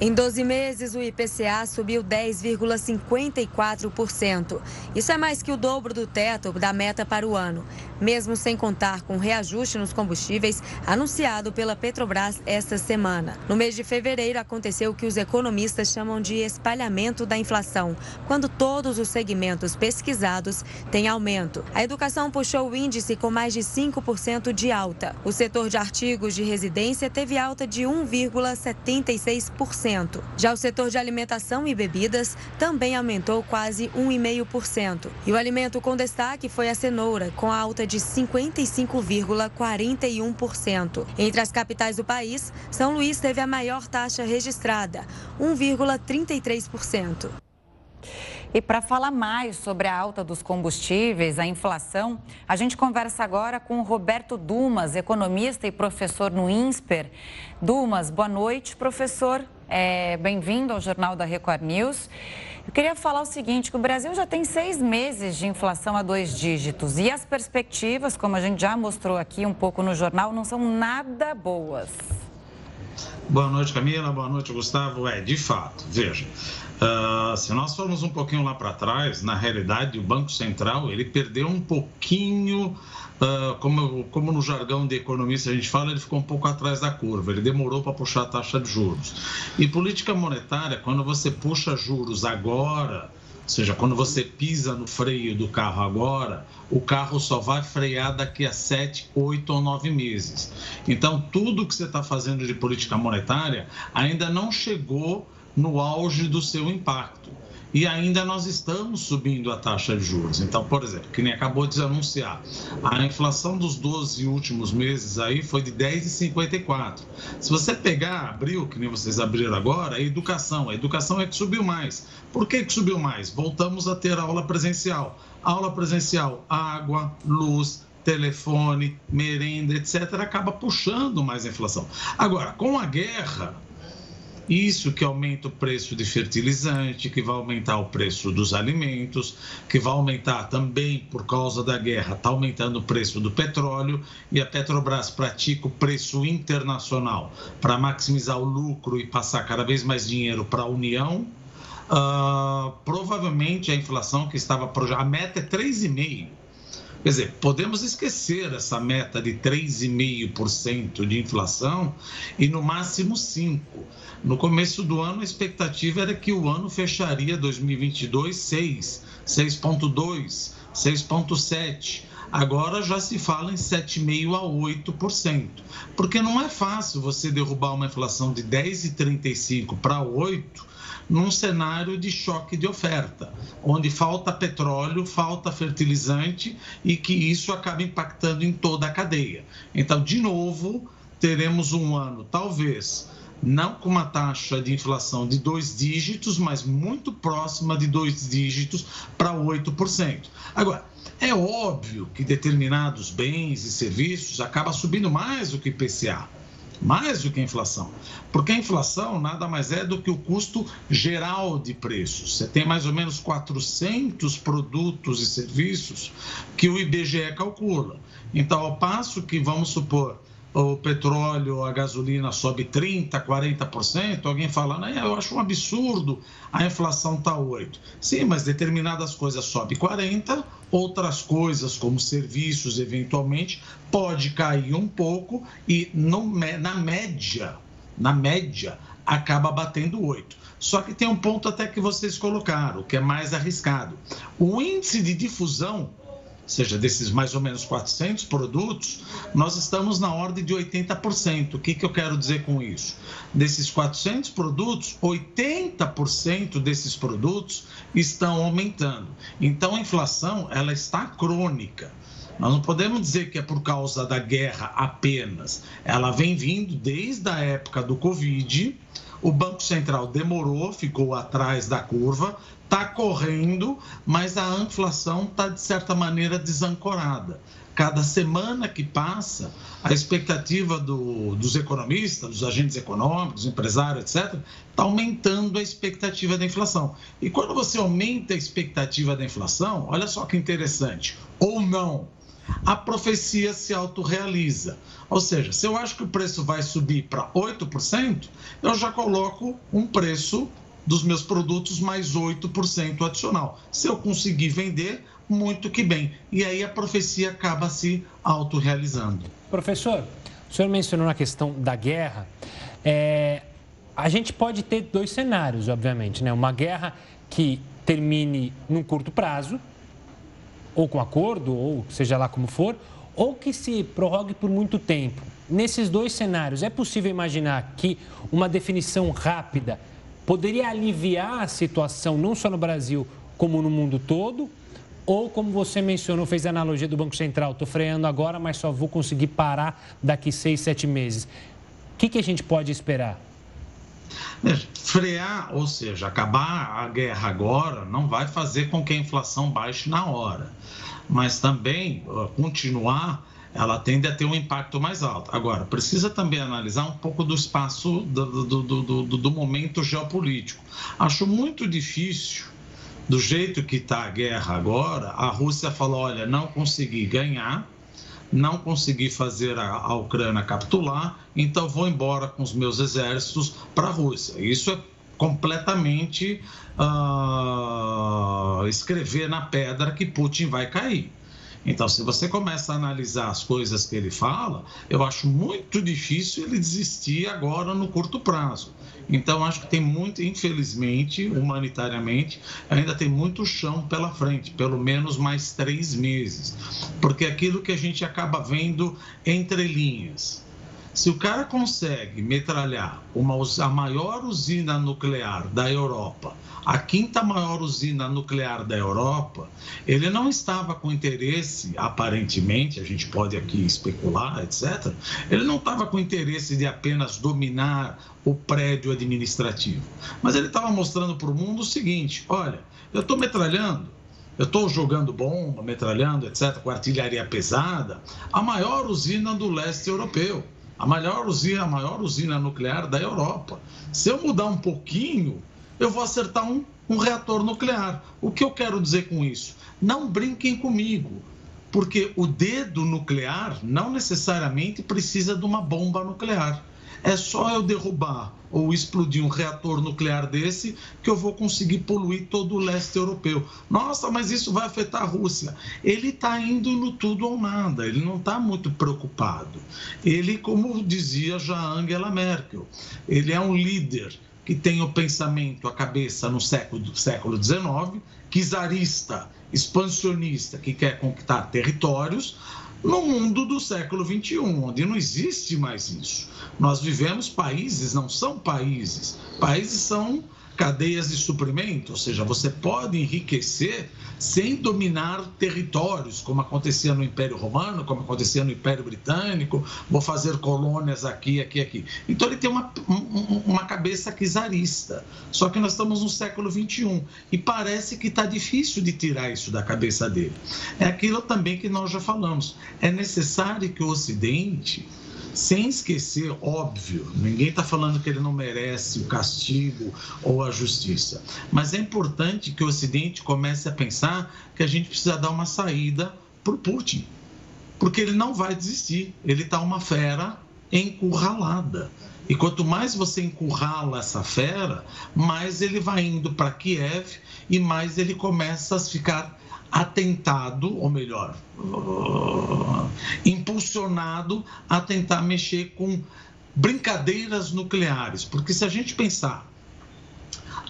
Em 12 meses, o IPCA subiu 10,54%. Isso é mais que o dobro do teto da meta para o ano, mesmo sem contar com reajuste nos combustíveis anunciado pela Petrobras esta semana. No mês de fevereiro, aconteceu o que os economistas chamam de espalhamento da inflação, quando todos os segmentos pesquisados têm aumento. A educação puxou o índice com mais de 5% de alta. O setor de artigos de residência teve alta de 1,76%. Já o setor de alimentação e bebidas também aumentou quase 1,5%. E o alimento com destaque foi a cenoura, com alta de 55,41%. Entre as capitais do país, São Luís teve a maior taxa registrada, 1,33%. E para falar mais sobre a alta dos combustíveis, a inflação, a gente conversa agora com Roberto Dumas, economista e professor no INSPER. Dumas, boa noite, professor. É, Bem-vindo ao Jornal da Record News. Eu queria falar o seguinte, que o Brasil já tem seis meses de inflação a dois dígitos e as perspectivas, como a gente já mostrou aqui um pouco no jornal, não são nada boas. Boa noite, Camila. Boa noite, Gustavo. É, de fato, veja, uh, se nós formos um pouquinho lá para trás, na realidade, o Banco Central, ele perdeu um pouquinho Uh, como, como no jargão de economista a gente fala, ele ficou um pouco atrás da curva, ele demorou para puxar a taxa de juros. E política monetária, quando você puxa juros agora, ou seja, quando você pisa no freio do carro agora, o carro só vai frear daqui a 7, 8 ou 9 meses. Então, tudo que você está fazendo de política monetária ainda não chegou no auge do seu impacto e ainda nós estamos subindo a taxa de juros. Então, por exemplo, que nem acabou de anunciar, a inflação dos 12 últimos meses aí foi de 10,54. Se você pegar, abril, que nem vocês abriram agora, a educação, a educação é que subiu mais. Por que, que subiu mais? Voltamos a ter aula presencial. Aula presencial, água, luz, telefone, merenda, etc., acaba puxando mais a inflação. Agora, com a guerra, isso que aumenta o preço de fertilizante, que vai aumentar o preço dos alimentos, que vai aumentar também por causa da guerra, está aumentando o preço do petróleo e a Petrobras pratica o preço internacional para maximizar o lucro e passar cada vez mais dinheiro para a União. Uh, provavelmente a inflação que estava a meta é 3,5 Quer dizer, podemos esquecer essa meta de 3,5% de inflação e no máximo 5%. No começo do ano, a expectativa era que o ano fecharia 2022 6, 6,2, 6,7. agora já se fala em 7,5% a 8%. Porque não é fácil você derrubar uma inflação de 10,35% para 8% num cenário de choque de oferta, onde falta petróleo, falta fertilizante e que isso acaba impactando em toda a cadeia. Então, de novo, teremos um ano, talvez, não com uma taxa de inflação de dois dígitos, mas muito próxima de dois dígitos para 8%. Agora, é óbvio que determinados bens e serviços acabam subindo mais do que IPCA, mais do que a inflação. Porque a inflação nada mais é do que o custo geral de preços. Você tem mais ou menos 400 produtos e serviços que o IBGE calcula. Então, ao passo que, vamos supor, o petróleo, a gasolina sobe 30%, 40%, alguém falando, eu acho um absurdo a inflação está 8%. Sim, mas determinadas coisas sobe 40%, outras coisas, como serviços, eventualmente, pode cair um pouco e no, na média, na média, acaba batendo 8%. Só que tem um ponto até que vocês colocaram, que é mais arriscado. O índice de difusão seja, desses mais ou menos 400 produtos, nós estamos na ordem de 80%. O que, que eu quero dizer com isso? Desses 400 produtos, 80% desses produtos estão aumentando. Então, a inflação ela está crônica. Nós não podemos dizer que é por causa da guerra apenas. Ela vem vindo desde a época do Covid. O Banco Central demorou, ficou atrás da curva, está correndo, mas a inflação está, de certa maneira, desancorada. Cada semana que passa, a expectativa do, dos economistas, dos agentes econômicos, empresários, etc., está aumentando a expectativa da inflação. E quando você aumenta a expectativa da inflação, olha só que interessante, ou não, a profecia se autorrealiza. Ou seja, se eu acho que o preço vai subir para 8%, eu já coloco um preço dos meus produtos mais 8% adicional. Se eu conseguir vender, muito que bem. E aí a profecia acaba se autorrealizando. Professor, o senhor mencionou na questão da guerra. É, a gente pode ter dois cenários, obviamente, né? Uma guerra que termine num curto prazo, ou com acordo, ou seja lá como for, ou que se prorrogue por muito tempo. Nesses dois cenários, é possível imaginar que uma definição rápida poderia aliviar a situação não só no Brasil, como no mundo todo? Ou, como você mencionou, fez a analogia do Banco Central, estou freando agora, mas só vou conseguir parar daqui seis, sete meses. O que, que a gente pode esperar? Frear, ou seja, acabar a guerra agora, não vai fazer com que a inflação baixe na hora. Mas também continuar ela tende a ter um impacto mais alto. Agora, precisa também analisar um pouco do espaço do, do, do, do, momento geopolítico. Acho muito difícil, do jeito que está a guerra agora, a Rússia falou: olha, não consegui ganhar, não consegui fazer a, Ucrânia capitular, então vou embora com os meus exércitos para a Rússia. Isso é completamente uh, escrever na pedra que Putin vai cair. Então, se você começa a analisar as coisas que ele fala, eu acho muito difícil ele desistir agora no curto prazo. Então, acho que tem muito, infelizmente, humanitariamente, ainda tem muito chão pela frente, pelo menos mais três meses. Porque aquilo que a gente acaba vendo entre linhas. Se o cara consegue metralhar uma, a maior usina nuclear da Europa a quinta maior usina nuclear da Europa, ele não estava com interesse, aparentemente, a gente pode aqui especular, etc., ele não estava com interesse de apenas dominar o prédio administrativo, mas ele estava mostrando para o mundo o seguinte: olha, eu estou metralhando eu estou jogando bomba, metralhando, etc., com artilharia pesada, a maior usina do leste europeu, a maior usina, a maior usina nuclear da Europa. Se eu mudar um pouquinho eu vou acertar um, um reator nuclear. O que eu quero dizer com isso? Não brinquem comigo, porque o dedo nuclear não necessariamente precisa de uma bomba nuclear. É só eu derrubar ou explodir um reator nuclear desse que eu vou conseguir poluir todo o leste europeu. Nossa, mas isso vai afetar a Rússia. Ele está indo no tudo ou nada, ele não está muito preocupado. Ele, como dizia já Angela Merkel, ele é um líder que tem o pensamento, a cabeça no século, século XIX, czarista, expansionista, que quer conquistar territórios, no mundo do século XXI, onde não existe mais isso. Nós vivemos países, não são países. Países são cadeias de suprimento, ou seja, você pode enriquecer sem dominar territórios, como acontecia no Império Romano, como acontecia no Império Britânico, vou fazer colônias aqui, aqui, aqui. Então ele tem uma, uma cabeça czarista. Só que nós estamos no século XXI e parece que está difícil de tirar isso da cabeça dele. É aquilo também que nós já falamos. É necessário que o Ocidente sem esquecer, óbvio, ninguém está falando que ele não merece o castigo ou a justiça, mas é importante que o Ocidente comece a pensar que a gente precisa dar uma saída para o Putin, porque ele não vai desistir, ele está uma fera encurralada. E quanto mais você encurrala essa fera, mais ele vai indo para Kiev e mais ele começa a ficar atentado, ou melhor, impulsionado a tentar mexer com brincadeiras nucleares. Porque se a gente pensar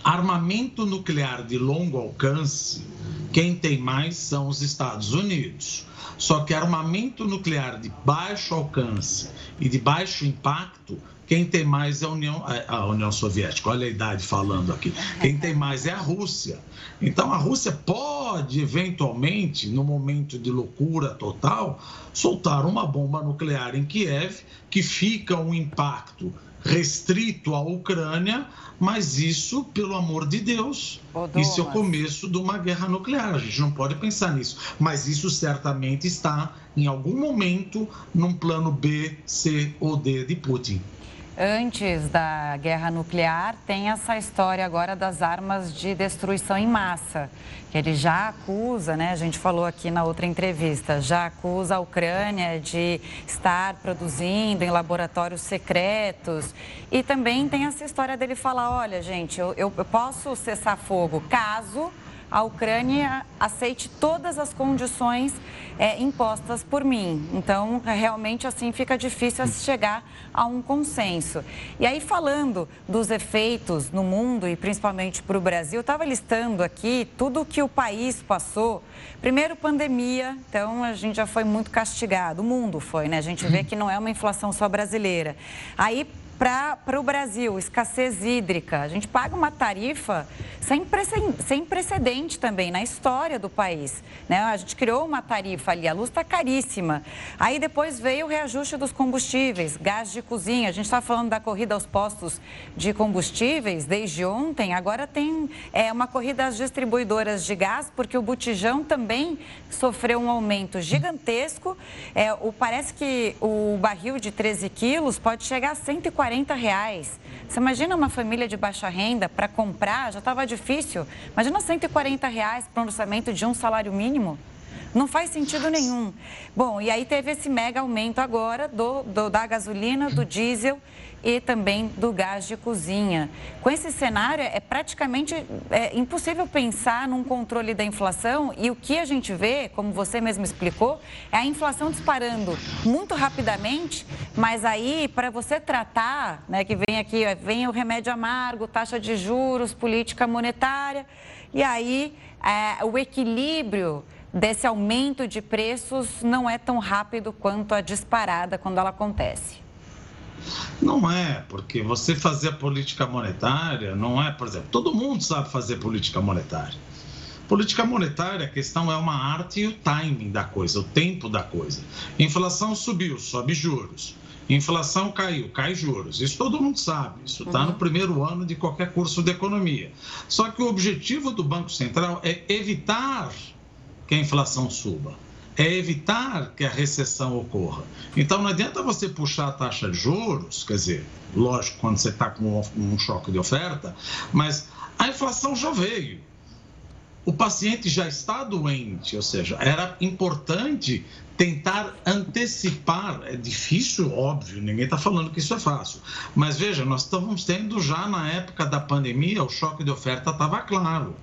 armamento nuclear de longo alcance, quem tem mais são os Estados Unidos. Só que armamento nuclear de baixo alcance e de baixo impacto, quem tem mais é a União, é, a União Soviética. Olha a idade falando aqui. Quem tem mais é a Rússia. Então a Rússia pode, eventualmente, no momento de loucura total, soltar uma bomba nuclear em Kiev, que fica um impacto restrito à Ucrânia, mas isso, pelo amor de Deus, isso é o começo de uma guerra nuclear. A gente não pode pensar nisso. Mas isso certamente está, em algum momento, num plano B, C ou D de Putin antes da guerra nuclear, tem essa história agora das armas de destruição em massa, que ele já acusa, né? A gente falou aqui na outra entrevista, já acusa a Ucrânia de estar produzindo em laboratórios secretos. E também tem essa história dele falar: olha, gente, eu, eu posso cessar fogo caso a Ucrânia aceite todas as condições é, impostas por mim. Então, realmente, assim, fica difícil chegar a um consenso. E aí, falando dos efeitos no mundo e principalmente para o Brasil, estava listando aqui tudo que o país passou. Primeiro, pandemia, então a gente já foi muito castigado, o mundo foi, né? A gente vê que não é uma inflação só brasileira. Aí, para o Brasil, escassez hídrica. A gente paga uma tarifa sem, sem precedente também na história do país. Né? A gente criou uma tarifa ali, a luz está caríssima. Aí depois veio o reajuste dos combustíveis, gás de cozinha. A gente está falando da corrida aos postos de combustíveis desde ontem. Agora tem é, uma corrida às distribuidoras de gás, porque o botijão também sofreu um aumento gigantesco. É, o, parece que o barril de 13 quilos pode chegar a 140 40 reais. Você imagina uma família de baixa renda para comprar, já estava difícil. Imagina 140 reais para um orçamento de um salário mínimo. Não faz sentido nenhum. Bom, e aí teve esse mega aumento agora do, do da gasolina, do diesel e também do gás de cozinha. Com esse cenário, é praticamente é, impossível pensar num controle da inflação e o que a gente vê, como você mesmo explicou, é a inflação disparando muito rapidamente, mas aí, para você tratar, né, que vem aqui, vem o remédio amargo, taxa de juros, política monetária, e aí é, o equilíbrio desse aumento de preços não é tão rápido quanto a disparada quando ela acontece. Não é, porque você fazer a política monetária não é, por exemplo, todo mundo sabe fazer política monetária. Política monetária, a questão é uma arte e o timing da coisa, o tempo da coisa. Inflação subiu, sobe juros. Inflação caiu, cai juros. Isso todo mundo sabe. Isso está uhum. no primeiro ano de qualquer curso de economia. Só que o objetivo do Banco Central é evitar que a inflação suba é evitar que a recessão ocorra. Então não adianta você puxar a taxa de juros, quer dizer, lógico, quando você está com um choque de oferta, mas a inflação já veio. O paciente já está doente, ou seja, era importante tentar antecipar. É difícil, óbvio, ninguém está falando que isso é fácil. Mas veja, nós estamos tendo já na época da pandemia, o choque de oferta estava claro.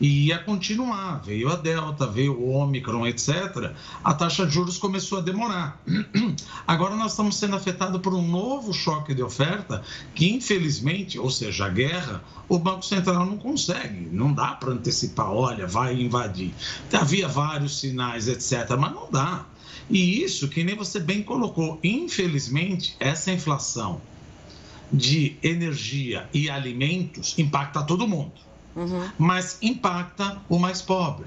E ia continuar. Veio a Delta, veio o Omicron, etc. A taxa de juros começou a demorar. Agora nós estamos sendo afetados por um novo choque de oferta que, infelizmente, ou seja, a guerra, o Banco Central não consegue. Não dá para antecipar, olha, vai invadir. Havia vários sinais, etc., mas não dá. E isso, que nem você bem colocou, infelizmente, essa inflação de energia e alimentos impacta todo mundo uhum. mas impacta o mais pobre.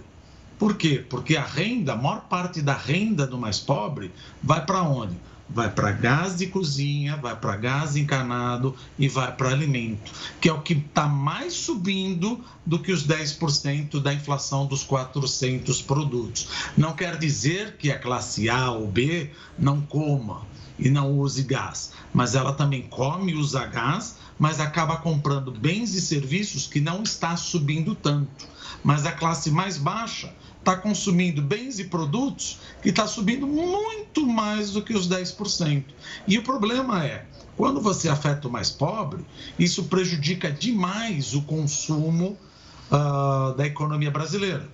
Por quê? Porque a renda, a maior parte da renda do mais pobre vai para onde? Vai para gás de cozinha, vai para gás encanado e vai para alimento, que é o que está mais subindo do que os 10% da inflação dos 400 produtos. Não quer dizer que a classe A ou B não coma e não use gás, mas ela também come e usa gás mas acaba comprando bens e serviços que não está subindo tanto. Mas a classe mais baixa está consumindo bens e produtos que está subindo muito mais do que os 10%. E o problema é, quando você afeta o mais pobre, isso prejudica demais o consumo uh, da economia brasileira.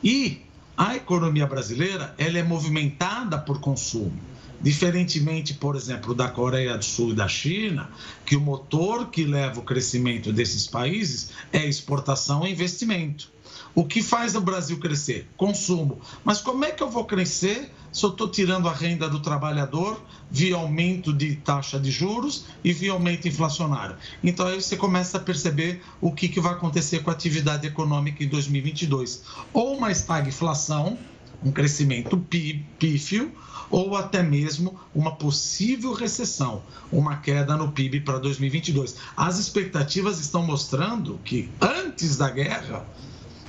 E a economia brasileira ela é movimentada por consumo. Diferentemente, por exemplo, da Coreia do Sul e da China, que o motor que leva o crescimento desses países é exportação e investimento. O que faz o Brasil crescer? Consumo. Mas como é que eu vou crescer se eu estou tirando a renda do trabalhador via aumento de taxa de juros e via aumento inflacionário? Então aí você começa a perceber o que, que vai acontecer com a atividade econômica em 2022. Ou uma estagflação, um crescimento pífio, ou até mesmo uma possível recessão, uma queda no PIB para 2022. As expectativas estão mostrando que antes da guerra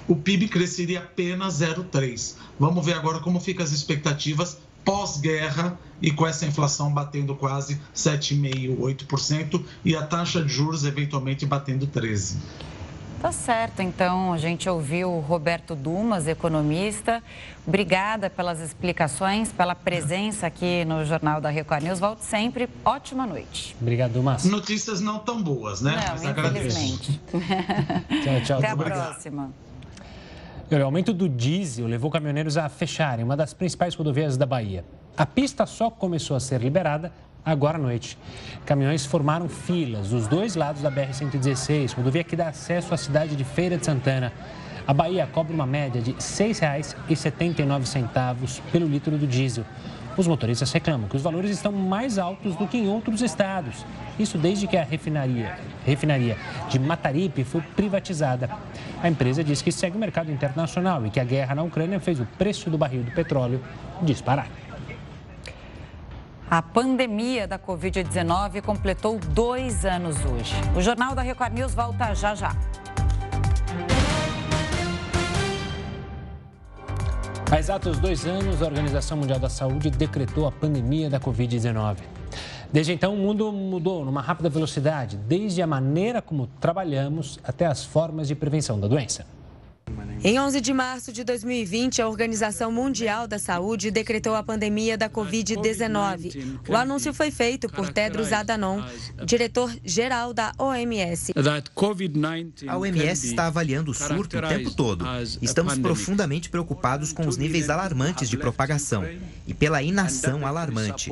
o PIB cresceria apenas 0,3. Vamos ver agora como ficam as expectativas pós-guerra e com essa inflação batendo quase 7,5%, 8% e a taxa de juros eventualmente batendo 13%. Tá certo, então a gente ouviu o Roberto Dumas, economista. Obrigada pelas explicações, pela presença aqui no Jornal da Record News. Volte sempre. Ótima noite. Obrigado, Dumas. Notícias não tão boas, né? Não, Mas infelizmente. tchau, tchau. Até a Obrigado. próxima. O aumento do diesel levou caminhoneiros a fecharem uma das principais rodovias da Bahia. A pista só começou a ser liberada agora à noite. Caminhões formaram filas dos dois lados da BR-116, rodovia que dá acesso à cidade de Feira de Santana. A Bahia cobra uma média de R$ 6,79 pelo litro do diesel. Os motoristas reclamam que os valores estão mais altos do que em outros estados. Isso desde que a refinaria, refinaria de Mataripe foi privatizada. A empresa diz que segue o mercado internacional e que a guerra na Ucrânia fez o preço do barril do petróleo disparar. A pandemia da Covid-19 completou dois anos hoje. O Jornal da Record News volta já já. Há exatos dois anos, a Organização Mundial da Saúde decretou a pandemia da Covid-19. Desde então, o mundo mudou numa rápida velocidade, desde a maneira como trabalhamos até as formas de prevenção da doença. Em 11 de março de 2020, a Organização Mundial da Saúde decretou a pandemia da Covid-19. O anúncio foi feito por Tedros Adhanom, diretor-geral da OMS. A OMS está avaliando o surto o tempo todo. Estamos profundamente preocupados com os níveis alarmantes de propagação e pela inação alarmante.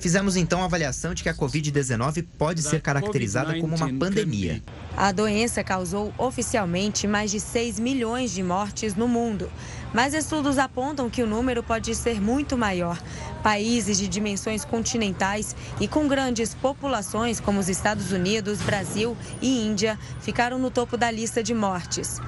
Fizemos então a avaliação de que a Covid-19 pode ser caracterizada como uma pandemia. A doença causou oficialmente mais de 6 milhões de mortes no mundo. Mas estudos apontam que o número pode ser muito maior. Países de dimensões continentais e com grandes populações, como os Estados Unidos, Brasil e Índia, ficaram no topo da lista de mortes.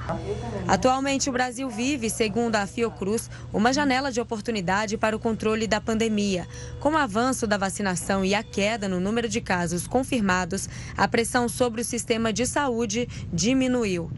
Atualmente, o Brasil vive, segundo a Fiocruz, uma janela de oportunidade para o controle da pandemia. Com o avanço da vacinação e a queda no número de casos confirmados, a pressão sobre o sistema de saúde diminuiu.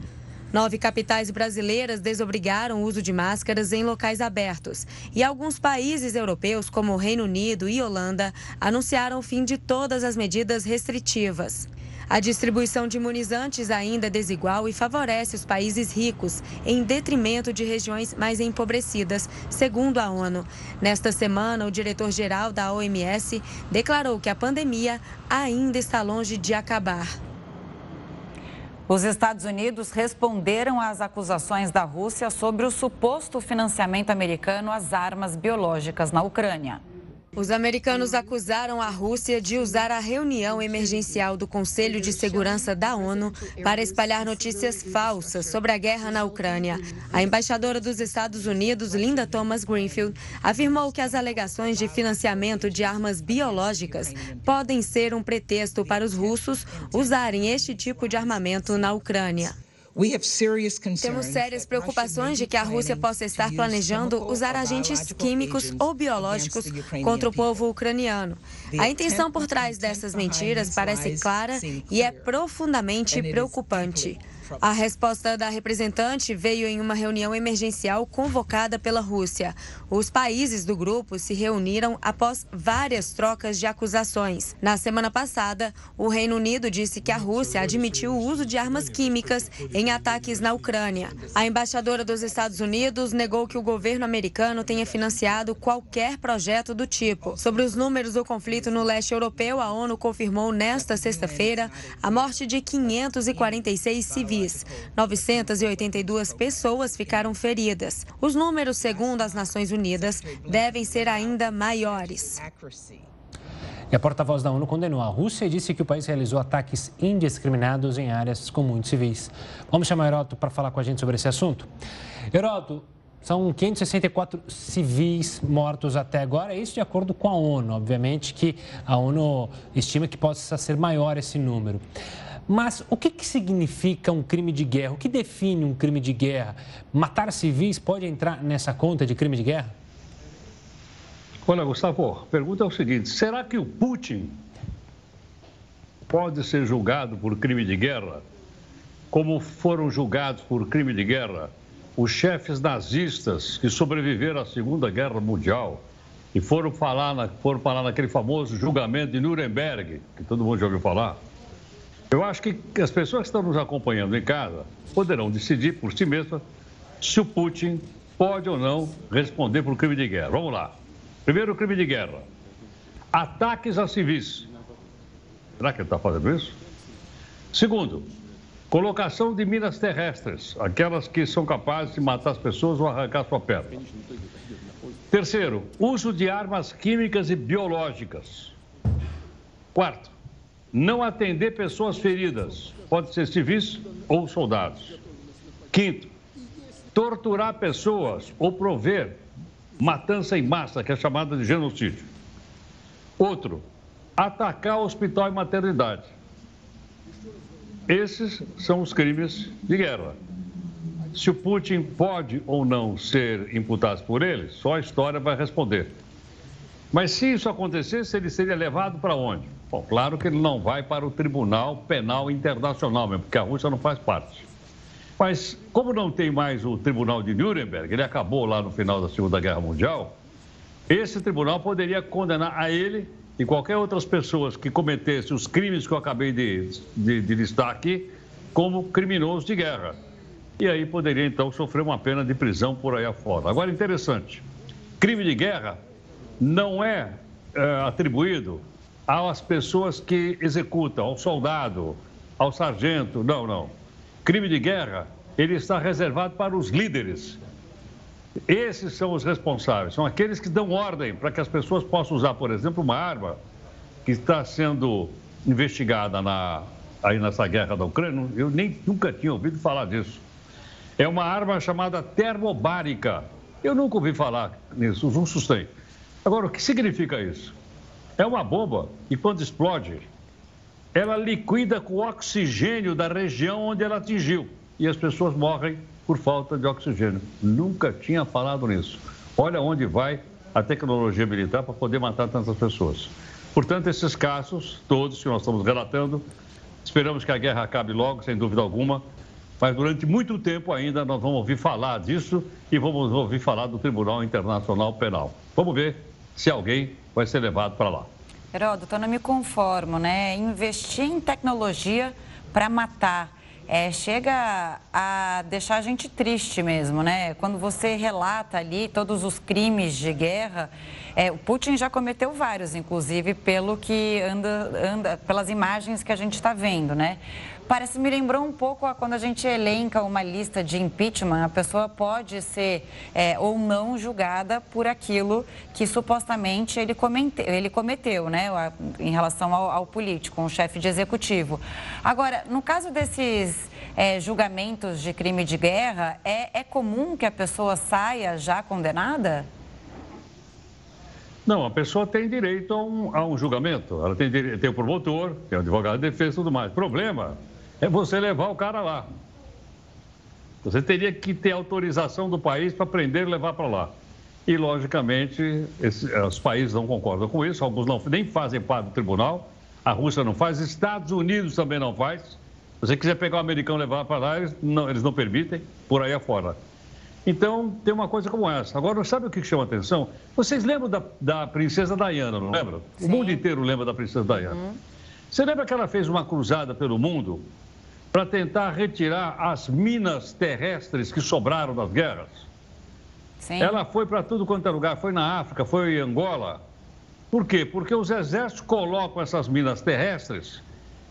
Nove capitais brasileiras desobrigaram o uso de máscaras em locais abertos. E alguns países europeus, como o Reino Unido e Holanda, anunciaram o fim de todas as medidas restritivas. A distribuição de imunizantes ainda é desigual e favorece os países ricos, em detrimento de regiões mais empobrecidas, segundo a ONU. Nesta semana, o diretor-geral da OMS declarou que a pandemia ainda está longe de acabar. Os Estados Unidos responderam às acusações da Rússia sobre o suposto financiamento americano às armas biológicas na Ucrânia. Os americanos acusaram a Rússia de usar a reunião emergencial do Conselho de Segurança da ONU para espalhar notícias falsas sobre a guerra na Ucrânia. A embaixadora dos Estados Unidos, Linda Thomas Greenfield, afirmou que as alegações de financiamento de armas biológicas podem ser um pretexto para os russos usarem este tipo de armamento na Ucrânia. Temos sérias preocupações de que a Rússia possa estar planejando usar agentes químicos ou biológicos contra o povo ucraniano. A intenção por trás dessas mentiras parece clara e é profundamente preocupante. A resposta da representante veio em uma reunião emergencial convocada pela Rússia. Os países do grupo se reuniram após várias trocas de acusações. Na semana passada, o Reino Unido disse que a Rússia admitiu o uso de armas químicas em ataques na Ucrânia. A embaixadora dos Estados Unidos negou que o governo americano tenha financiado qualquer projeto do tipo. Sobre os números do conflito no leste europeu, a ONU confirmou nesta sexta-feira a morte de 546 civis civis. 982 pessoas ficaram feridas. Os números, segundo as Nações Unidas, devem ser ainda maiores. E a porta-voz da ONU condenou a Rússia e disse que o país realizou ataques indiscriminados em áreas com muitos civis. Vamos chamar Heródoto para falar com a gente sobre esse assunto. Heródoto, são 564 civis mortos até agora, isso de acordo com a ONU. Obviamente que a ONU estima que possa ser maior esse número. Mas o que, que significa um crime de guerra? O que define um crime de guerra? Matar civis pode entrar nessa conta de crime de guerra? Olha, Gustavo, a pergunta é o seguinte: será que o Putin pode ser julgado por crime de guerra, como foram julgados por crime de guerra os chefes nazistas que sobreviveram à Segunda Guerra Mundial e foram falar, na, foram falar naquele famoso julgamento de Nuremberg, que todo mundo já ouviu falar? Eu acho que as pessoas que estão nos acompanhando em casa poderão decidir por si mesmas se o Putin pode ou não responder por crime de guerra. Vamos lá. Primeiro, crime de guerra. Ataques a civis. Será que ele está fazendo isso? Segundo, colocação de minas terrestres, aquelas que são capazes de matar as pessoas ou arrancar sua perna. Terceiro, uso de armas químicas e biológicas. Quarto, não atender pessoas feridas, pode ser civis ou soldados. Quinto, torturar pessoas ou prover matança em massa, que é chamada de genocídio. Outro, atacar hospital e maternidade. Esses são os crimes de guerra. Se o Putin pode ou não ser imputado por ele, só a história vai responder. Mas se isso acontecesse, ele seria levado para onde? Bom, claro que ele não vai para o Tribunal Penal Internacional, mesmo, porque a Rússia não faz parte. Mas, como não tem mais o Tribunal de Nuremberg, ele acabou lá no final da Segunda Guerra Mundial, esse tribunal poderia condenar a ele e qualquer outras pessoas que cometessem os crimes que eu acabei de, de, de listar aqui como criminosos de guerra. E aí poderia, então, sofrer uma pena de prisão por aí afora. Agora, interessante, crime de guerra não é, é atribuído às pessoas que executam, ao soldado, ao sargento. Não, não. Crime de guerra, ele está reservado para os líderes. Esses são os responsáveis, são aqueles que dão ordem para que as pessoas possam usar, por exemplo, uma arma que está sendo investigada na, aí nessa guerra da Ucrânia. Eu nem nunca tinha ouvido falar disso. É uma arma chamada termobárica. Eu nunca ouvi falar nisso, não sustento. Agora, o que significa isso? É uma bomba e quando explode, ela liquida com oxigênio da região onde ela atingiu e as pessoas morrem por falta de oxigênio. Nunca tinha falado nisso. Olha onde vai a tecnologia militar para poder matar tantas pessoas. Portanto, esses casos, todos que nós estamos relatando, esperamos que a guerra acabe logo, sem dúvida alguma, mas durante muito tempo ainda nós vamos ouvir falar disso e vamos ouvir falar do Tribunal Internacional Penal. Vamos ver se alguém vai ser levado para lá. Heródoto, eu não me conformo, né? Investir em tecnologia para matar. É, chega a deixar a gente triste mesmo, né? Quando você relata ali todos os crimes de guerra, É, o Putin já cometeu vários, inclusive pelo que anda, anda pelas imagens que a gente está vendo, né? Parece me lembrou um pouco a quando a gente elenca uma lista de impeachment, a pessoa pode ser é, ou não julgada por aquilo que supostamente ele, comente, ele cometeu, né, em relação ao, ao político, um chefe de executivo. Agora, no caso desses é, julgamentos de crime de guerra, é, é comum que a pessoa saia já condenada? Não, a pessoa tem direito a um, a um julgamento. Ela tem, tem o promotor, tem o advogado de defesa e tudo mais. O problema é você levar o cara lá. Você teria que ter autorização do país para prender e levar para lá. E, logicamente, esse, os países não concordam com isso, alguns não, nem fazem parte do tribunal. A Rússia não faz, Estados Unidos também não faz. Se você quiser pegar um americano e levar para lá, eles não, eles não permitem, por aí afora. Então, tem uma coisa como essa. Agora, sabe o que chama atenção? Vocês lembram da, da princesa Diana, não lembram? Sim. O mundo inteiro lembra da princesa Diana. Uhum. Você lembra que ela fez uma cruzada pelo mundo para tentar retirar as minas terrestres que sobraram das guerras. Sim. Ela foi para tudo quanto é lugar, foi na África, foi em Angola. Por quê? Porque os exércitos colocam essas minas terrestres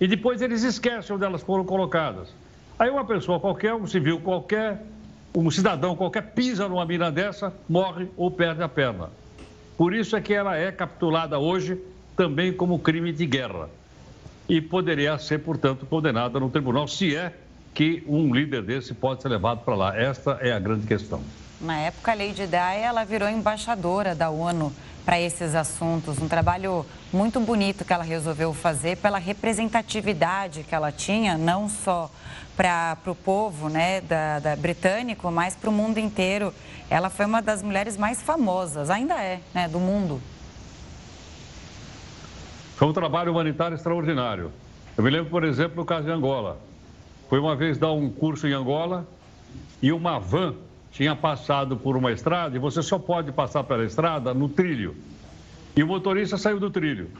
e depois eles esquecem onde elas foram colocadas. Aí uma pessoa qualquer, um civil qualquer, um cidadão qualquer pisa numa mina dessa, morre ou perde a perna. Por isso é que ela é capturada hoje também como crime de guerra e poderia ser, portanto, condenada no tribunal, se é que um líder desse pode ser levado para lá. Esta é a grande questão. Na época, a Lady Di, ela virou embaixadora da ONU para esses assuntos. Um trabalho muito bonito que ela resolveu fazer pela representatividade que ela tinha, não só para o povo né, da, da britânico, mas para o mundo inteiro. Ela foi uma das mulheres mais famosas, ainda é, né, do mundo. Foi um trabalho humanitário extraordinário. Eu me lembro, por exemplo, no caso de Angola. Foi uma vez dar um curso em Angola e uma van tinha passado por uma estrada e você só pode passar pela estrada no trilho. E o motorista saiu do trilho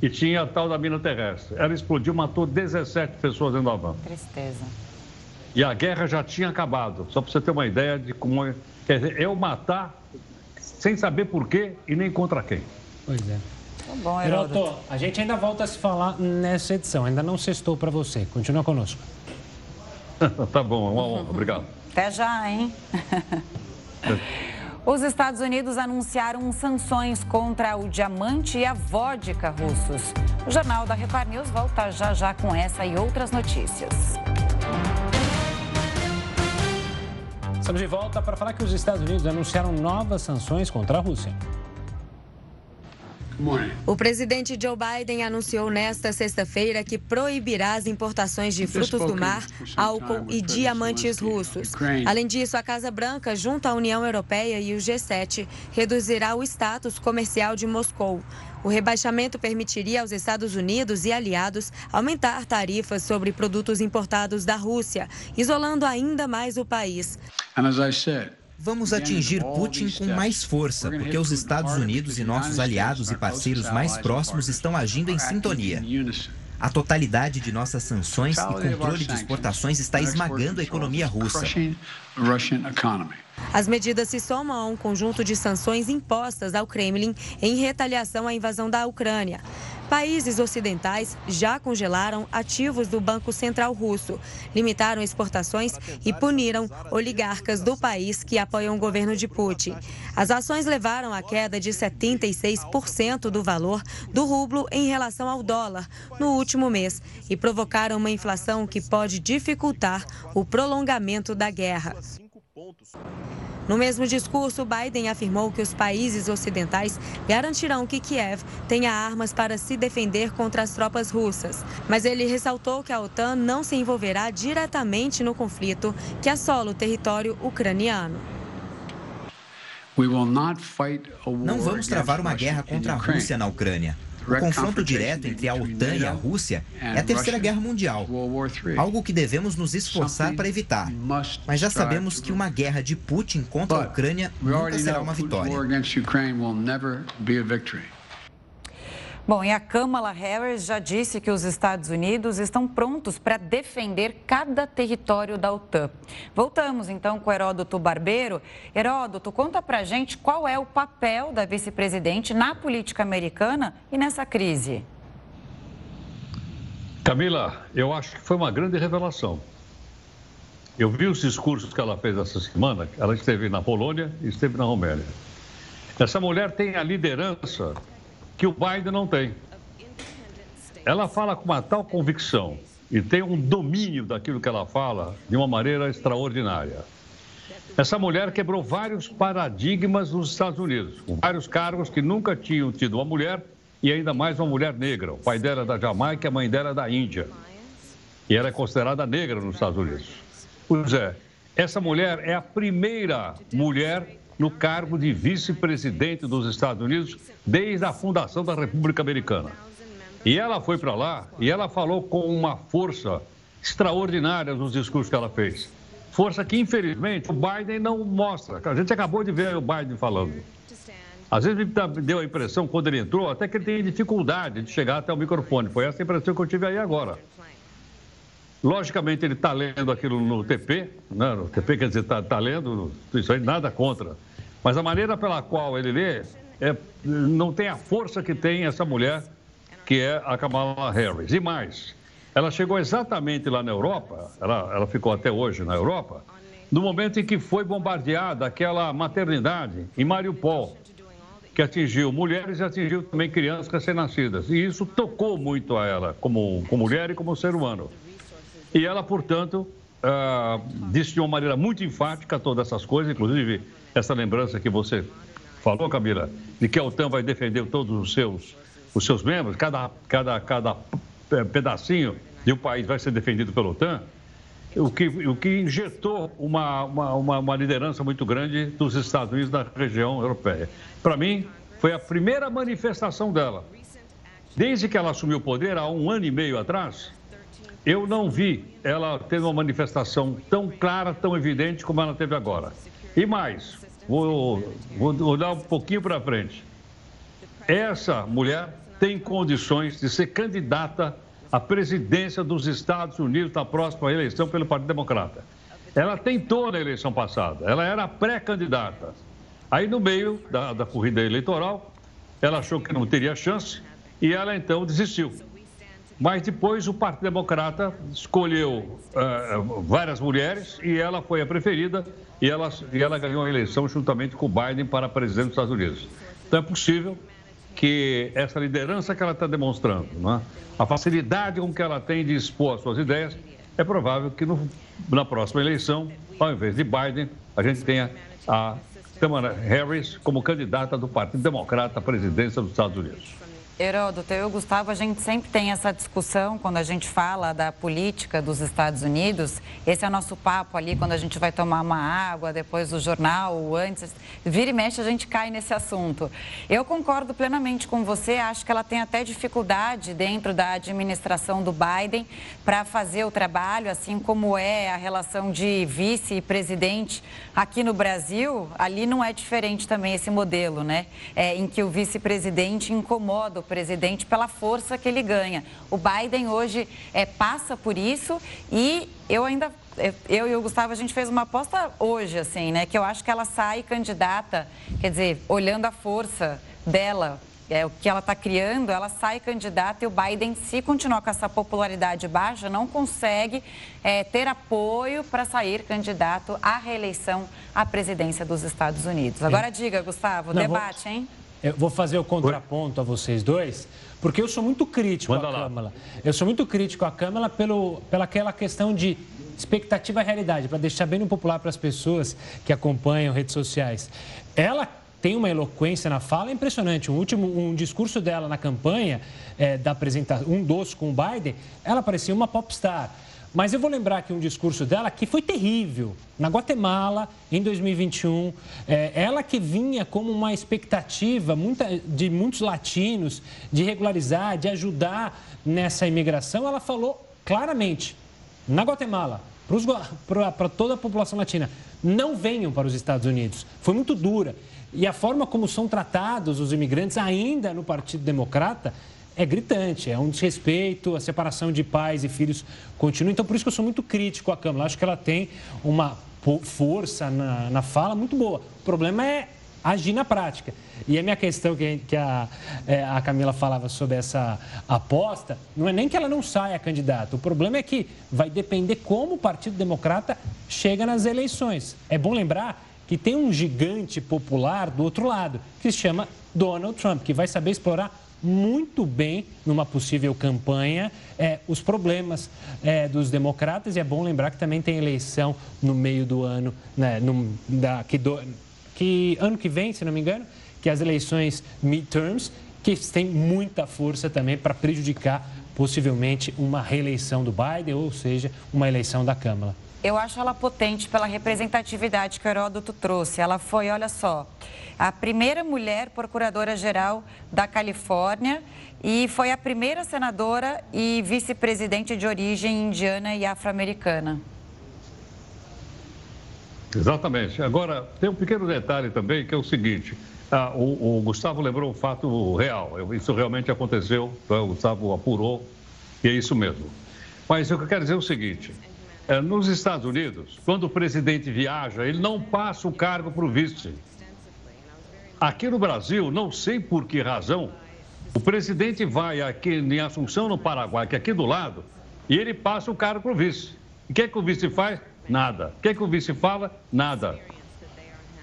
e tinha a tal da mina terrestre. Ela explodiu, matou 17 pessoas dentro da van. Tristeza. E a guerra já tinha acabado. Só para você ter uma ideia de como é. Quer dizer, o matar sem saber por quê e nem contra quem. Pois é. Tá bom, Heroto, a gente ainda volta a se falar nessa edição. Ainda não sextou para você. Continua conosco. tá bom, é uma honra. Obrigado. Até já, hein? Os Estados Unidos anunciaram sanções contra o diamante e a vodka russos. O Jornal da Record News volta já já com essa e outras notícias. Estamos de volta para falar que os Estados Unidos anunciaram novas sanções contra a Rússia. O presidente Joe Biden anunciou nesta sexta-feira que proibirá as importações de frutos do mar, álcool e diamantes russos. Além disso, a Casa Branca, junto à União Europeia e o G7, reduzirá o status comercial de Moscou. O rebaixamento permitiria aos Estados Unidos e aliados aumentar tarifas sobre produtos importados da Rússia, isolando ainda mais o país. And as I said, Vamos atingir Putin com mais força, porque os Estados Unidos e nossos aliados e parceiros mais próximos estão agindo em sintonia. A totalidade de nossas sanções e controle de exportações está esmagando a economia russa. As medidas se somam a um conjunto de sanções impostas ao Kremlin em retaliação à invasão da Ucrânia. Países ocidentais já congelaram ativos do Banco Central Russo, limitaram exportações e puniram oligarcas do país que apoiam o governo de Putin. As ações levaram à queda de 76% do valor do rublo em relação ao dólar no último mês e provocaram uma inflação que pode dificultar o prolongamento da guerra. No mesmo discurso, Biden afirmou que os países ocidentais garantirão que Kiev tenha armas para se defender contra as tropas russas. Mas ele ressaltou que a OTAN não se envolverá diretamente no conflito que assola o território ucraniano. Não vamos travar uma guerra contra a Rússia na Ucrânia. O confronto direto entre a OTAN e a Rússia é a Terceira Guerra Mundial, algo que devemos nos esforçar para evitar. Mas já sabemos que uma guerra de Putin contra a Ucrânia nunca será uma vitória. Bom, e a Kamala Harris já disse que os Estados Unidos estão prontos para defender cada território da OTAN. Voltamos então com Heródoto Barbeiro. Heródoto, conta pra gente qual é o papel da vice-presidente na política americana e nessa crise. Camila, eu acho que foi uma grande revelação. Eu vi os discursos que ela fez essa semana. Ela esteve na Polônia e esteve na Romênia. Essa mulher tem a liderança que o Biden não tem. Ela fala com uma tal convicção e tem um domínio daquilo que ela fala de uma maneira extraordinária. Essa mulher quebrou vários paradigmas nos Estados Unidos, com vários cargos que nunca tinham tido uma mulher e ainda mais uma mulher negra. O pai dela é da Jamaica, a mãe dela é da Índia. E ela é considerada negra nos Estados Unidos. Pois é, essa mulher é a primeira mulher no cargo de vice-presidente dos Estados Unidos desde a fundação da República Americana. E ela foi para lá e ela falou com uma força extraordinária nos discursos que ela fez. Força que, infelizmente, o Biden não mostra. A gente acabou de ver o Biden falando. Às vezes me deu a impressão, quando ele entrou, até que ele tem dificuldade de chegar até o microfone. Foi essa a impressão que eu tive aí agora. Logicamente, ele está lendo aquilo no TP, né? no TP quer dizer, está tá lendo, isso aí nada contra. Mas a maneira pela qual ele lê é, não tem a força que tem essa mulher, que é a Kamala Harris. E mais, ela chegou exatamente lá na Europa, ela, ela ficou até hoje na Europa, no momento em que foi bombardeada aquela maternidade em Mariupol, que atingiu mulheres e atingiu também crianças recém-nascidas. E isso tocou muito a ela, como, como mulher e como ser humano. E ela, portanto, uh, disse de uma maneira muito enfática todas essas coisas, inclusive essa lembrança que você falou, Camila, de que a OTAN vai defender todos os seus, os seus membros, cada, cada, cada pedacinho de um país vai ser defendido pela OTAN, o que, o que injetou uma, uma, uma liderança muito grande dos Estados Unidos na região europeia. Para mim, foi a primeira manifestação dela. Desde que ela assumiu o poder, há um ano e meio atrás, eu não vi ela tendo uma manifestação tão clara, tão evidente como ela teve agora. E mais, Vou, vou olhar um pouquinho para frente. Essa mulher tem condições de ser candidata à presidência dos Estados Unidos na próxima eleição pelo Partido Democrata. Ela tentou na eleição passada, ela era pré-candidata. Aí, no meio da, da corrida eleitoral, ela achou que não teria chance e ela então desistiu. Mas depois o Partido Democrata escolheu uh, várias mulheres e ela foi a preferida e ela, e ela ganhou a eleição juntamente com o Biden para presidente dos Estados Unidos. Então é possível que essa liderança que ela está demonstrando, é? a facilidade com que ela tem de expor suas ideias, é provável que no, na próxima eleição, ao invés de Biden, a gente tenha a Kamala Harris como candidata do Partido Democrata à presidência dos Estados Unidos. Heródoto, eu e o Gustavo, a gente sempre tem essa discussão quando a gente fala da política dos Estados Unidos. Esse é o nosso papo ali quando a gente vai tomar uma água, depois do jornal, antes. Vira e mexe, a gente cai nesse assunto. Eu concordo plenamente com você, acho que ela tem até dificuldade dentro da administração do Biden para fazer o trabalho, assim como é a relação de vice e presidente aqui no Brasil. Ali não é diferente também esse modelo, né? É, em que o vice-presidente incomoda presidente pela força que ele ganha. O Biden hoje é, passa por isso e eu ainda eu e o Gustavo, a gente fez uma aposta hoje, assim, né? Que eu acho que ela sai candidata, quer dizer, olhando a força dela, é, o que ela está criando, ela sai candidata e o Biden, se continuar com essa popularidade baixa, não consegue é, ter apoio para sair candidato à reeleição à presidência dos Estados Unidos. Agora diga, Gustavo, não, debate, vou... hein? Eu vou fazer o contraponto a vocês dois, porque eu sou muito crítico Manda à lá. Câmara. Eu sou muito crítico à Câmara pelo, pela aquela questão de expectativa e realidade, para deixar bem no popular para as pessoas que acompanham redes sociais. Ela tem uma eloquência na fala impressionante. Um último um discurso dela na campanha é, da apresentação, um dos com o Biden, ela parecia uma popstar. Mas eu vou lembrar aqui um discurso dela que foi terrível. Na Guatemala, em 2021, é, ela que vinha como uma expectativa muita, de muitos latinos de regularizar, de ajudar nessa imigração, ela falou claramente, na Guatemala, para toda a população latina, não venham para os Estados Unidos. Foi muito dura. E a forma como são tratados os imigrantes, ainda no Partido Democrata, é gritante, é um desrespeito, a separação de pais e filhos continua. Então, por isso que eu sou muito crítico à Câmara. Acho que ela tem uma força na, na fala muito boa. O problema é agir na prática. E a minha questão que, que a, é, a Camila falava sobre essa aposta, não é nem que ela não saia candidata. O problema é que vai depender como o Partido Democrata chega nas eleições. É bom lembrar que tem um gigante popular do outro lado, que se chama Donald Trump, que vai saber explorar muito bem numa possível campanha é, os problemas é, dos democratas e é bom lembrar que também tem eleição no meio do ano, né, no, da, que, do, que ano que vem, se não me engano, que as eleições midterms, que têm muita força também para prejudicar possivelmente uma reeleição do Biden, ou seja, uma eleição da Câmara. Eu acho ela potente pela representatividade que o Heródoto trouxe. Ela foi, olha só, a primeira mulher procuradora-geral da Califórnia e foi a primeira senadora e vice-presidente de origem indiana e afro-americana. Exatamente. Agora, tem um pequeno detalhe também, que é o seguinte. Ah, o, o, Gustavo lembrou um fato real. Isso realmente aconteceu, o Gustavo apurou, e é isso mesmo. Mas o que eu quero dizer é o seguinte: é, nos Estados Unidos, quando o presidente viaja, ele não passa o cargo para o vice. Aqui no Brasil, não sei por que razão, o presidente vai aqui em Assunção, no Paraguai, que é aqui do lado, e ele passa o cargo para o vice. O que, é que o vice faz? Nada. O que, é que o vice fala? Nada.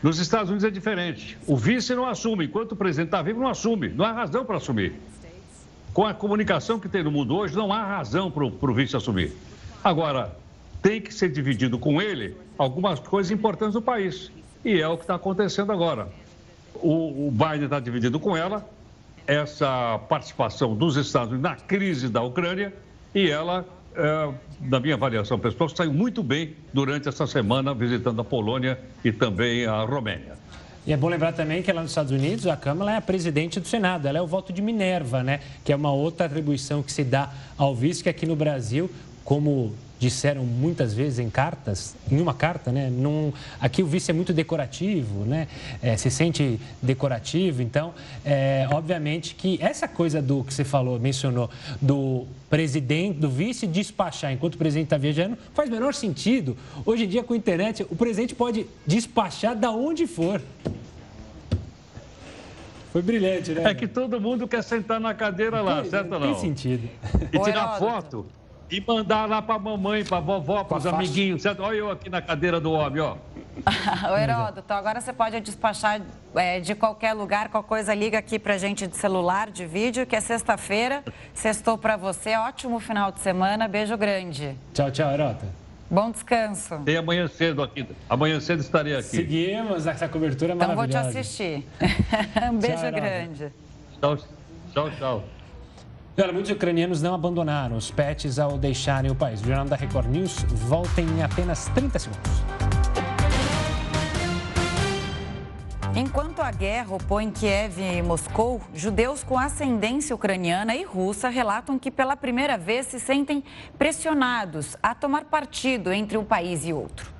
Nos Estados Unidos é diferente. O vice não assume, enquanto o presidente está vivo, não assume. Não há razão para assumir. Com a comunicação que tem no mundo hoje, não há razão para o vice assumir. Agora, tem que ser dividido com ele algumas coisas importantes do país. E é o que está acontecendo agora. O, o Biden está dividido com ela, essa participação dos Estados Unidos na crise da Ucrânia, e ela, é, na minha avaliação pessoal, saiu muito bem durante essa semana visitando a Polônia e também a Romênia. E é bom lembrar também que lá nos Estados Unidos a Câmara é a presidente do Senado, ela é o voto de Minerva, né? Que é uma outra atribuição que se dá ao vice, que aqui no Brasil, como disseram muitas vezes em cartas, em uma carta, né? Num, aqui o vice é muito decorativo, né? É, se sente decorativo, então, é, obviamente que essa coisa do que você falou, mencionou, do presidente, do vice despachar enquanto o presidente está viajando, faz o menor sentido. Hoje em dia, com a internet, o presidente pode despachar da onde for. Foi brilhante, né? É que todo mundo quer sentar na cadeira lá, pois, certo ou não? Tem sentido. E tirar foto e mandar lá para a mamãe, para a vovó, para os amiguinhos, certo? Olha eu aqui na cadeira do homem, ó. o Heródoto, agora você pode despachar é, de qualquer lugar, qualquer coisa, liga aqui pra gente de celular, de vídeo, que é sexta-feira. Sextou para você, ótimo final de semana, beijo grande. Tchau, tchau, Heródoto. Bom descanso. Tem amanhã cedo aqui. Amanhã cedo estarei aqui. Seguimos essa cobertura então maravilhosa. Então vou te assistir. um beijo tchau, grande. Tchau, tchau, tchau. Olha, muitos ucranianos não abandonaram os pets ao deixarem o país. O Jornal da Record News volta em apenas 30 segundos. Enquanto a guerra opõe Kiev e Moscou, judeus com ascendência ucraniana e russa relatam que pela primeira vez se sentem pressionados a tomar partido entre um país e outro.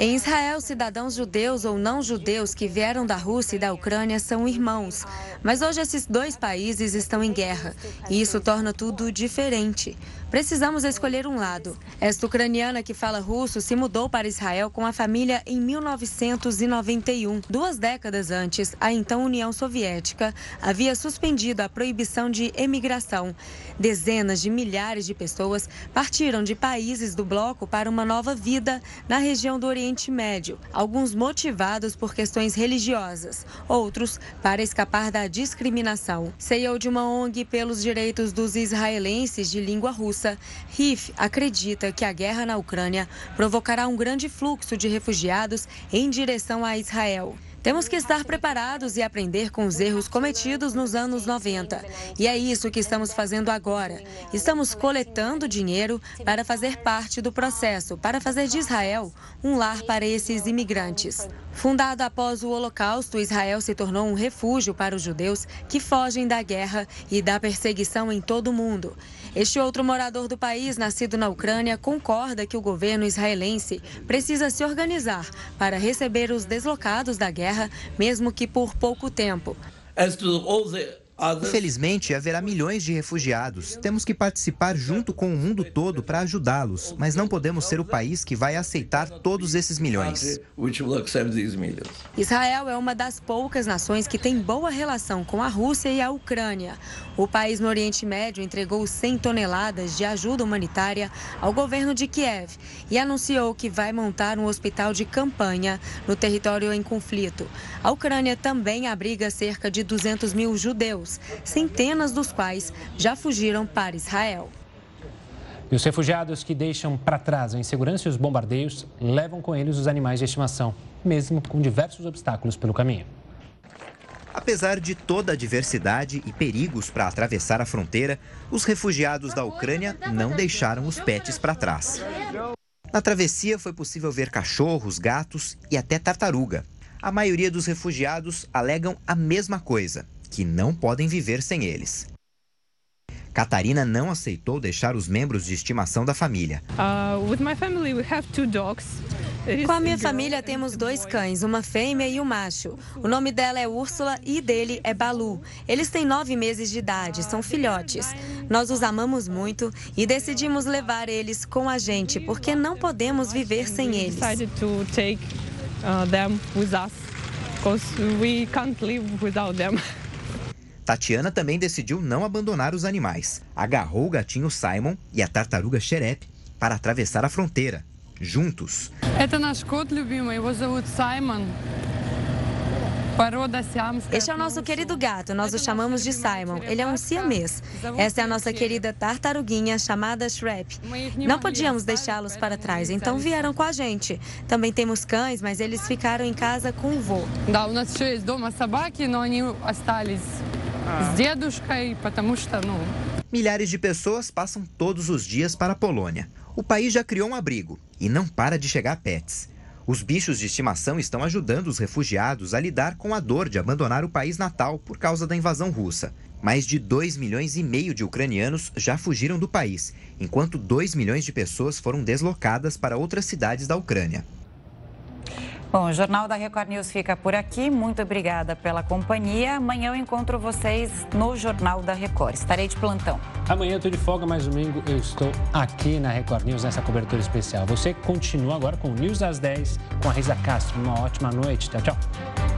Em Israel, cidadãos judeus ou não judeus que vieram da Rússia e da Ucrânia são irmãos. Mas hoje esses dois países estão em guerra e isso torna tudo diferente. Precisamos escolher um lado. Esta ucraniana que fala russo se mudou para Israel com a família em 1991. Duas décadas antes, a então União Soviética havia suspendido a proibição de emigração. Dezenas de milhares de pessoas partiram de países do bloco para uma nova vida na região do Oriente Médio, alguns motivados por questões religiosas, outros para escapar da discriminação. CEO de uma ONG pelos direitos dos israelenses de língua russa russa, Rif acredita que a guerra na Ucrânia provocará um grande fluxo de refugiados em direção a Israel. Temos que estar preparados e aprender com os erros cometidos nos anos 90. E é isso que estamos fazendo agora. Estamos coletando dinheiro para fazer parte do processo, para fazer de Israel um lar para esses imigrantes. Fundado após o Holocausto, Israel se tornou um refúgio para os judeus que fogem da guerra e da perseguição em todo o mundo. Este outro morador do país, nascido na Ucrânia, concorda que o governo israelense precisa se organizar para receber os deslocados da guerra, mesmo que por pouco tempo. Infelizmente, haverá milhões de refugiados. Temos que participar junto com o mundo todo para ajudá-los, mas não podemos ser o país que vai aceitar todos esses milhões. Israel é uma das poucas nações que tem boa relação com a Rússia e a Ucrânia. O país no Oriente Médio entregou 100 toneladas de ajuda humanitária ao governo de Kiev e anunciou que vai montar um hospital de campanha no território em conflito. A Ucrânia também abriga cerca de 200 mil judeus, centenas dos quais já fugiram para Israel. E os refugiados que deixam para trás a insegurança e os bombardeios levam com eles os animais de estimação, mesmo com diversos obstáculos pelo caminho. Apesar de toda a diversidade e perigos para atravessar a fronteira, os refugiados da Ucrânia não deixaram os pets para trás. Na travessia foi possível ver cachorros, gatos e até tartaruga. A maioria dos refugiados alegam a mesma coisa, que não podem viver sem eles. Catarina não aceitou deixar os membros de estimação da família. Uh. Com a minha família temos dois cães, uma fêmea e um macho. O nome dela é Úrsula e dele é Balu. Eles têm nove meses de idade, são filhotes. Nós os amamos muito e decidimos levar eles com a gente, porque não podemos viver sem eles. Tatiana também decidiu não abandonar os animais. Agarrou o gatinho Simon e a tartaruga Xerep para atravessar a fronteira, juntos. Este é o nosso querido gato, nós o chamamos de Simon. Ele é um siamês. Essa é a nossa querida tartaruguinha chamada Shrep. Não podíamos deixá-los para trás, então vieram com a gente. Também temos cães, mas eles ficaram em casa com o vô. Milhares de pessoas passam todos os dias para a Polônia. O país já criou um abrigo e não para de chegar pets. Os bichos de estimação estão ajudando os refugiados a lidar com a dor de abandonar o país natal por causa da invasão russa. Mais de 2 milhões e meio de ucranianos já fugiram do país, enquanto 2 milhões de pessoas foram deslocadas para outras cidades da Ucrânia. Bom, o Jornal da Record News fica por aqui. Muito obrigada pela companhia. Amanhã eu encontro vocês no Jornal da Record. Estarei de plantão. Amanhã eu estou de folga, mas domingo eu estou aqui na Record News nessa cobertura especial. Você continua agora com o News às 10 com a Risa Castro. Uma ótima noite. Tchau, tchau.